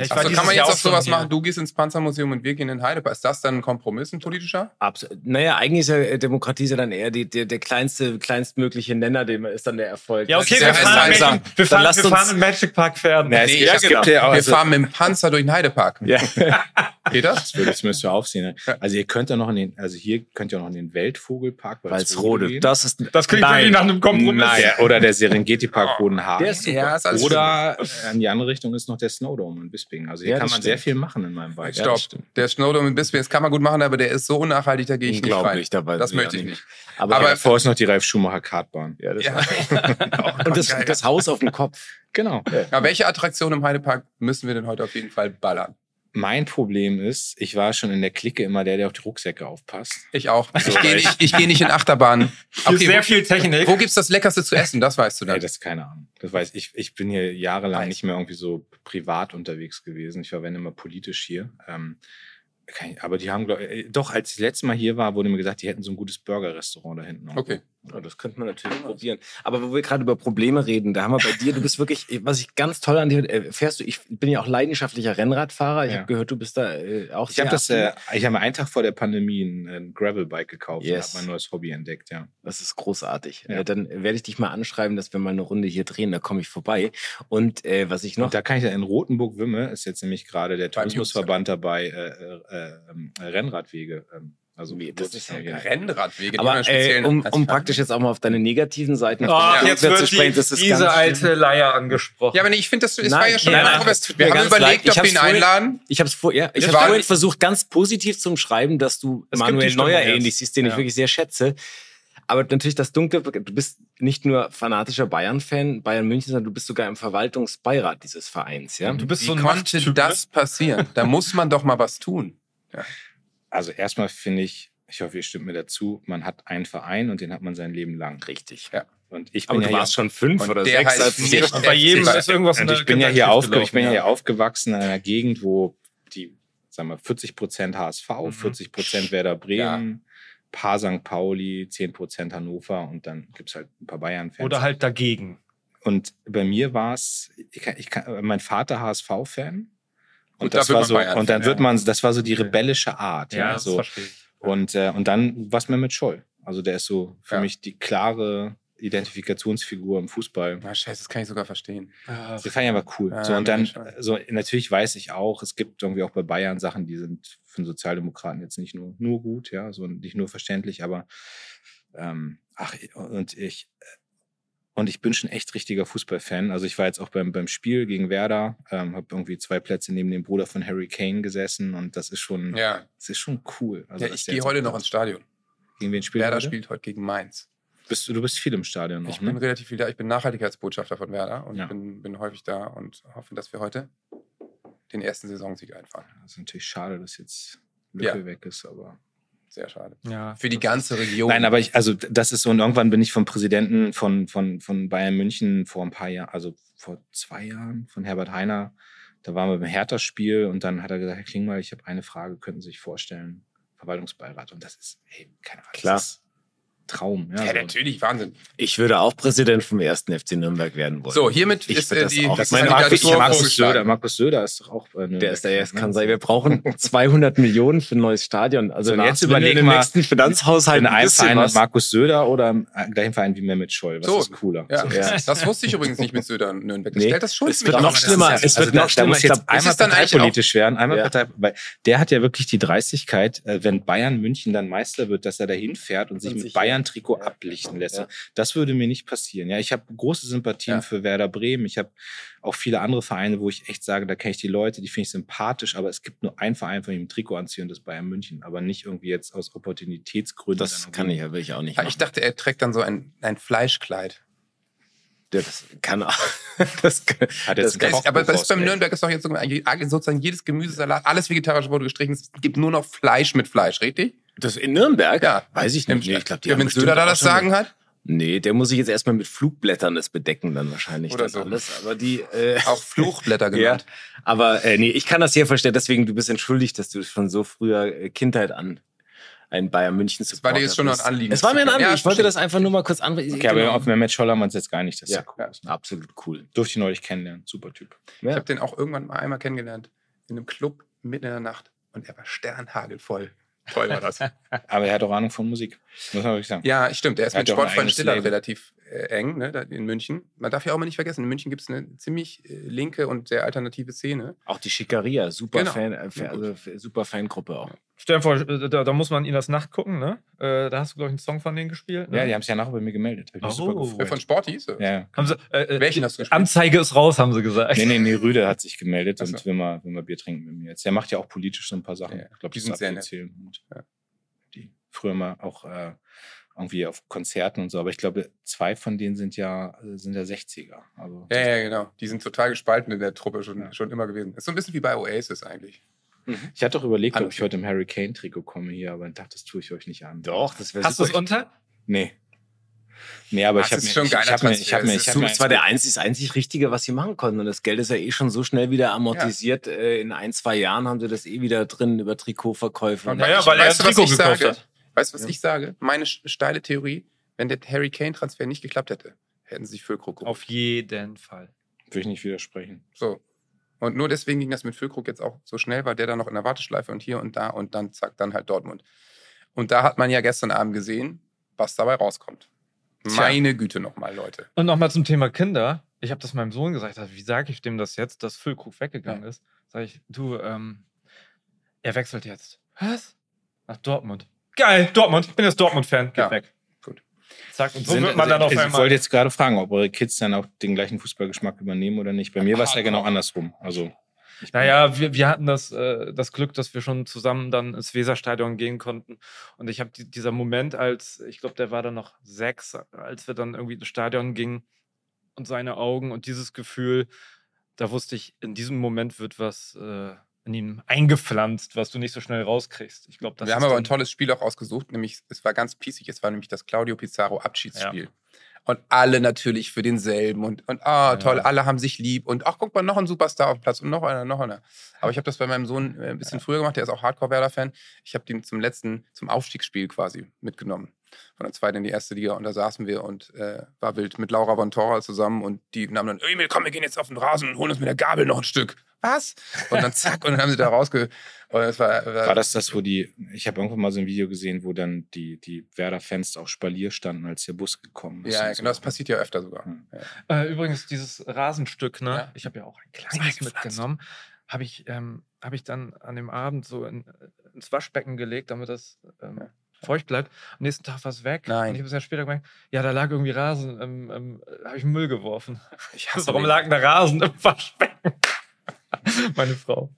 Ja, ich Also kann man jetzt auch auch sowas machen, du gehst ins Panzermuseum und wir gehen in den Heidepark. Ist das dann ein Kompromiss, ein politischer? Abs naja, eigentlich ist ja äh, Demokratie ist ja dann eher die, der, der kleinste, kleinstmögliche Nenner, dem ist dann der Erfolg. Ja, okay, Das ist wir ja fahren, mit, wir fahren, wir fahren im Magic Park es, Nee, es ja, gibt ja auch, Wir also- fahren mit dem Panzer durch den Heidepark. Ja. Geht das? Das, würde- das müsst ihr aufsehen. Ne? Also ihr könnt ja noch in den, also hier könnt ihr noch in den Weltvogelpark Walsrode. Das ist Das klingt Nein. wirklich nach einem Kompromiss. Nein. Der, oder der Serengeti Park Bodenhagen. Der ist super. Ja, ist alles oder in die andere Richtung ist noch der Snowdome in Bisping. Also hier Ja, kann man sehr viel machen in meinem Wald. Stopp. der Snowdome in Bisping, das kann man gut machen, aber der ist so unnachhaltig, da gehe ich nicht rein. dabei. Das möchte ich nicht. Aber, Aber- Davor ist noch die Ralf Schumacher Kartbahn. ja, das Ja. war- und das, das Haus auf dem Kopf. Genau. Ja, welche Attraktion im Heidepark müssen wir denn heute auf jeden Fall ballern? Mein Problem ist, ich war schon in der Clique immer der, der auf die Rucksäcke aufpasst. Ich auch. So, ich gehe nicht, ich geh nicht in Achterbahnen. Hier ist sehr viel Technik. Wo gibt's das Leckerste zu essen? Das weißt du Nee, dann. das ist keine Ahnung. Das weiß ich. Ich bin hier jahrelang Weiß. nicht mehr irgendwie so privat unterwegs gewesen. Ich war wenn immer politisch hier. Ähm, aber die haben, glaub, äh, doch, als ich das letzte Mal hier war, wurde mir gesagt, die hätten so ein gutes Burger-Restaurant da hinten. Okay. Ja, das könnte man natürlich probieren. Aber wo wir gerade über Probleme reden, da haben wir bei dir, du bist wirklich, was ich ganz toll an dir, äh, fährst du, ich bin ja auch leidenschaftlicher Rennradfahrer. Ich Ja. habe gehört, du bist da äh, auch Ich habe sehr das, äh, ich habe einen Tag vor der Pandemie ein, ein Gravelbike gekauft und Yes. habe mein neues Hobby entdeckt, ja. Das ist großartig. Ja. Äh, dann werde ich dich mal anschreiben, dass wir mal eine Runde hier drehen, da komme ich vorbei. Und äh, was ich noch. Und da kann ich ja in Rotenburg-Wimme ist jetzt nämlich gerade der Tourismusverband dabei, äh, äh, äh, Rennradwege. Ähm, also Wie, das ist ja ja, Rennradwege. aber einen äh, speziellen um, um praktisch jetzt auch mal auf deine negativen Seiten Ach, auf jetzt wird zu sprechen, die, das ist diese ganz alte Leier angesprochen. Ja, aber nee, ich finde, das es war Nein, ja schon nein, ein nein, tut Wir haben überlegt, leid. Ich ob wir ihn einladen. Ich habe es vor, ja, ich habe vorhin versucht, ganz positiv zu schreiben, dass du Es Manuel Neuer ähnlich siehst, den ich Ja. wirklich sehr schätze. Aber natürlich das Dunkle, du bist nicht nur fanatischer Bayern-Fan, Bayern München, sondern du bist sogar im Verwaltungsbeirat dieses Vereins, ja? Du bist Wie so ein konnte das passieren? Da muss man doch mal was tun. Also erstmal finde ich, ich hoffe, ihr stimmt mir dazu, man hat einen Verein und den hat man sein Leben lang. Richtig. Ja. Und ich Aber bin du ja warst hier, schon fünf oder der sechs. heißt als nicht- bei jedem ist irgendwas und der ich bin ja hier aufge ich bin ja ja. hier aufgewachsen in einer Gegend, wo die, sagen wir, 40 Prozent HSV, Mhm. 40 Prozent Werder Bremen, paar St. Pauli, 10 Prozent Hannover und dann gibt's halt ein paar Bayern-Fans. Oder halt dagegen. Und bei mir war es, mein Vater HSV-Fan. Und, Und da das war so, und dann ja. wird man, das war so die rebellische Art. Ja, das so. verstehe ich. Und, äh, und dann was mir mit Scholl. Also der ist so für Ja. mich die klare Identifikationsfigur im Fußball. Na, scheiße, das kann ich sogar verstehen. Das fand ich einfach cool. Ja, so, und dann, so, natürlich weiß ich auch, es gibt irgendwie auch bei Bayern Sachen, die sind für einen Sozialdemokraten jetzt nicht nur, nur gut, ja, so nicht nur verständlich, aber ähm, ach, und ich, und ich bin schon echt richtiger Fußballfan. Also ich war jetzt auch beim, beim Spiel gegen Werder, ähm, habe irgendwie zwei Plätze neben dem Bruder von Harry Kane gesessen und das ist schon, Ja, das ist schon cool. Also, ja ich gehe heute noch ins Stadion. Gegen wen spielt Werder heute? spielt heute gegen Mainz. Bist du, du bist viel im Stadion noch, Ich bin ne? relativ viel da. Ich bin Nachhaltigkeitsbotschafter von Werder und Ja. bin, bin häufig da und hoffe, dass wir heute den ersten Saisonsieg einfahren. Das ist natürlich schade, dass jetzt Lücke Ja. weg ist, aber. Sehr schade. Ja. Für die ganze Region. Nein, aber ich, also das ist so, und irgendwann bin ich vom Präsidenten von, von, von Bayern München vor ein paar Jahren, also vor zwei Jahren, von Herbert Heiner, da waren wir beim Hertha-Spiel und dann hat er gesagt, Herr Klingmal, ich habe eine Frage, könnten Sie sich vorstellen, Verwaltungsbeirat. Und das ist, hey, keine Ahnung, Klar. das ist Traum. Ja, ja, so. natürlich, Wahnsinn. Ich würde auch Präsident vom ersten FC Nürnberg werden wollen. So, hiermit Ich ist äh, das die auch. das Ich meine, ist Markus, Markus. Söder, Markus Söder ist doch auch. Äh, Der ist der jetzt, ne? kann sein. Wir brauchen 200 Millionen für ein neues Stadion. Also So, jetzt wenn wir den nächsten Finanzhaushalt in ein einem Verein was. Markus Söder oder im gleichen Verein wie Mehmet Scholl. Was So. ist cooler? Ja, So. Ja. das wusste ich übrigens nicht mit Söder und Nürnberg. Das Nee, stellt das schon es wird noch schlimmer. Es wird also da, noch da schlimmer. muss Ich jetzt glaub, einmal ist es dann eigentlich parteipolitisch werden, einmal Ja. Partei, weil der hat ja wirklich die Dreistigkeit, äh, wenn Bayern München dann Meister wird, dass er dahin fährt und sich mit sich- Bayern-Trikot Ja. ablichten lässt. Ja. Das würde mir nicht passieren. Ja, ich habe große Sympathien Ja. für Werder Bremen. Ich habe auch viele andere Vereine, wo ich echt sage, da kenne ich die Leute, die finde ich sympathisch, aber es gibt nur einen Verein, von dem ich ein Trikot anziehe und das ist Bayern München, aber nicht irgendwie jetzt aus Opportunitätsgründen. Das kann ich ja, will ich auch nicht machen. ich dachte, er trägt dann so ein, ein Fleischkleid. Ja, das kann auch. Das kann, Hat das jetzt Das, aber Kochbuch das ist beim. Nürnberg ist doch jetzt sozusagen jedes Gemüsesalat, alles Vegetarische wurde gestrichen. Es gibt nur noch Fleisch mit Fleisch, richtig? das in Nürnberg? Ja. Weiß ich nicht. Nee, ich glaube, die ja, haben wenn Söder da das Sagen hat, Nee, der muss sich jetzt erstmal mit Flugblättern das bedecken dann wahrscheinlich. Oder das so. alles. Aber die. Äh, auch Fluchblätter ja, genannt. aber äh, nee, ich kann das hier verstehen. Deswegen, du bist entschuldigt, dass du von so früher äh, Kindheit an ein Bayern München Das war dir jetzt schon noch ein Anliegen. Es war mir ein Anliegen. Ja, ich wollte das einfach nur mal kurz anbringen. Okay, aber auf Mehmet Scholl haben wir uns jetzt gar nicht. Das ist Ja. ja cool. ist, ne? Absolut cool. Durfte ich neulich kennenlernen. Super Typ. Ich habe den auch irgendwann mal einmal kennengelernt in einem Club mitten in der Nacht und er war sternhagelvoll. Toll war das. Aber er hat auch Ahnung von Musik. Muss man wirklich sagen. ja, stimmt. Er ist Er mit ja Sportfreund Stiller relativ eng ne, da in München. Man darf ja auch mal nicht vergessen, in München gibt es eine ziemlich äh, linke und sehr alternative Szene. Auch die Schickeria, super Genau. Fan, äh, Ja, also, super Fangruppe auch. Stell dir vor, äh, da, da muss man ihn das Nacht gucken, ne? Äh, da hast du, glaube ich, einen Song von denen gespielt. Ne? Ja, die haben sich ja nachher bei mir gemeldet. Hab ich mich Oh. super Äh, gefreut. Von Sporties? ja. Haben sie, äh, äh, Welchen hast du gespielt? Anzeige ist raus, haben sie gesagt. Nee, nee, nee, Rüde hat sich gemeldet Ach so. und will mal, will mal Bier trinken mit mir jetzt. Der macht ja auch politisch so ein paar Sachen. Ja, ich glaube, die sind sehr ich nett. Ja. Die früher mal auch äh, irgendwie auf Konzerten und so. Aber ich glaube, zwei von denen sind ja, äh, sind ja 60er. Also, Ja, ja, genau. Die sind total gespalten in der Truppe schon, Ja. schon immer gewesen. Ist so ein bisschen wie bei Oasis eigentlich. Ich hatte doch überlegt, ob Anders. ich heute im Harry Kane-Trikot komme hier, aber ich dachte, das tue ich euch nicht an. Doch, das wäre Hast du es unter? Nee. Nee, aber Das ich habe mir, ich, habe mir, ich habe mir, Es ich ist habe mir Das war der einzig, das einzig Richtige, was sie machen konnten. Und das Geld ist ja eh schon so schnell wieder amortisiert. Äh, In ein, zwei Jahren haben sie das eh wieder drin über Trikotverkäufe. Naja, ich- weil er ein Trikot ich gekauft hat. Weißt du, was Ja. ich sage? Meine steile Theorie, wenn der Harry Kane-Transfer nicht geklappt hätte, hätten sie sich Füllkrug geholt. Auf jeden Fall. Will ich nicht widersprechen. So. Und nur deswegen ging das mit Füllkrug jetzt auch so schnell, weil der dann noch in der Warteschleife und hier und da und dann zack, dann halt Dortmund. Und da hat man ja gestern Abend gesehen, was dabei rauskommt. Tja. Meine Güte nochmal, Leute. Und nochmal zum Thema Kinder. Ich habe das meinem Sohn gesagt. Wie sage ich dem das jetzt, dass Füllkrug weggegangen ist? Sag ich, du, ähm, er wechselt jetzt. Was? Nach Dortmund. Geil, Dortmund. Ich bin jetzt Dortmund-Fan. Geht Ja, weg. gut. Zack, und so Sind- wird man dann auf ich einmal. wollte jetzt gerade fragen, ob eure Kids dann auch den gleichen Fußballgeschmack übernehmen oder nicht. Bei mir war es ja genau andersrum. Also, ich Naja, wir, wir hatten das, äh, das Glück, dass wir schon zusammen dann ins Weserstadion gehen konnten. Und ich habe die, dieser Moment, als, ich glaube, der war dann noch sechs, als wir dann irgendwie ins Stadion gingen und seine Augen und dieses Gefühl, da wusste ich, in diesem Moment wird was äh, in ihm eingepflanzt, was du nicht so schnell rauskriegst. Ich glaube, Wir haben aber ein tolles Spiel auch ausgesucht, nämlich es war ganz pießig, es war nämlich das Claudio Pizarro Abschiedsspiel. Und alle natürlich für denselben und, und ah, toll, alle haben sich lieb und ach, guck mal, noch ein Superstar auf dem Platz und noch einer, noch einer. Aber ich habe das bei meinem Sohn äh, ein bisschen früher gemacht, der ist auch Hardcore-Werder-Fan. Ich habe den zum letzten, zum Aufstiegsspiel quasi mitgenommen. Von der zweiten in die erste Liga und da saßen wir und äh, war wild mit Laura von Tora zusammen und die nahmen dann, Emil, komm, wir gehen jetzt auf den Rasen und holen uns mit der Gabel noch ein Stück. Was? Und dann zack, und dann haben sie da rausge... Und das war, war, War das das, wo die, ich habe irgendwann mal so ein Video gesehen, wo dann die, die Werder-Fans auf Spalier standen, als der Bus gekommen ist. Ja, und so. genau, das passiert ja öfter sogar. Hm. Ja. Äh, übrigens, dieses Rasenstück, ne? Ja. Ich habe ja auch ein kleines mitgenommen. Habe ich, ähm, hab ich dann an dem Abend so in, ins Waschbecken gelegt, damit das ähm, Ja. feucht bleibt. Am nächsten Tag war es weg. Nein. Und ich habe es ja später gemerkt, ja, da lag irgendwie Rasen, ähm, ähm, habe ich Müll geworfen. Warum lag da Rasen im Waschbecken? Meine Frau.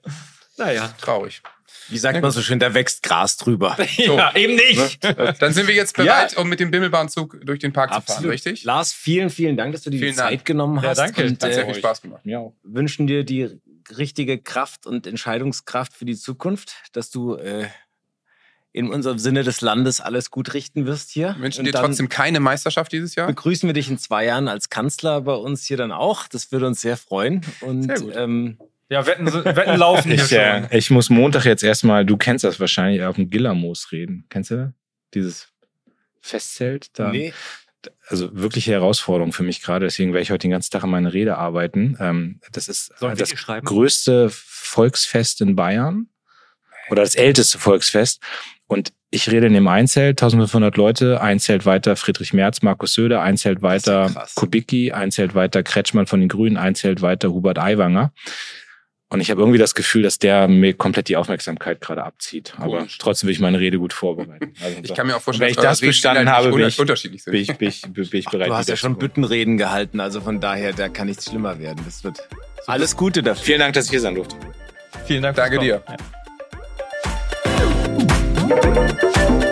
Naja. Traurig. Wie sagt man so schön, da wächst Gras drüber. Ja, eben nicht. Dann sind wir jetzt bereit, um mit dem Bimmelbahnzug durch den Park zu fahren, richtig? Lars, vielen, vielen Dank, dass du dir die Vielen Dank. Zeit genommen Ja, hast. danke. Und Hat sehr äh, viel Spaß gemacht. Mir auch. wünschen dir die richtige Kraft und Entscheidungskraft für die Zukunft, dass du äh, in unserem Sinne des Landes alles gut richten wirst hier. Wünschen Und dir trotzdem keine Meisterschaft dieses Jahr? begrüßen wir dich in zwei Jahren als Kanzler bei uns hier dann auch. Das würde uns sehr freuen. Und Sehr gut. Ähm, Ja, Wetten, Wetten laufen hier Ich, äh, ich muss Montag jetzt erstmal, du kennst das wahrscheinlich, auf dem Gillermoos reden. Kennst du das? Dieses Festzelt da? nee, Also wirkliche Herausforderung für mich gerade. Deswegen werde ich heute den ganzen Tag an meine Rede arbeiten. Ähm, das ist Sollen wir das größte Volksfest in Bayern oder das älteste Volksfest. Und ich rede in dem Einzelt, 1500 Leute, ein Zelt weiter Friedrich Merz, Markus Söder, ein Zelt Das ist ja weiter. Kubicki, ein Zelt weiter Kretschmann von den Grünen, ein Zelt weiter Hubert Aiwanger. Und ich habe irgendwie das Gefühl, dass der mir komplett die Aufmerksamkeit gerade abzieht. Aber Komisch. trotzdem will ich meine Rede gut vorbereiten. Also Ich kann mir auch vorstellen, wenn ich das Reden bestanden habe, bin ich, unterschiedlich sind. bin ich, bin ich, bin ich bereit. du hast ja schon. Büttenreden gehalten, also von daher, da kann nichts schlimmer werden. Das wird alles Gute dafür. Vielen Dank, dass ich hier sein durfte. Vielen Dank. Danke dir. Ja.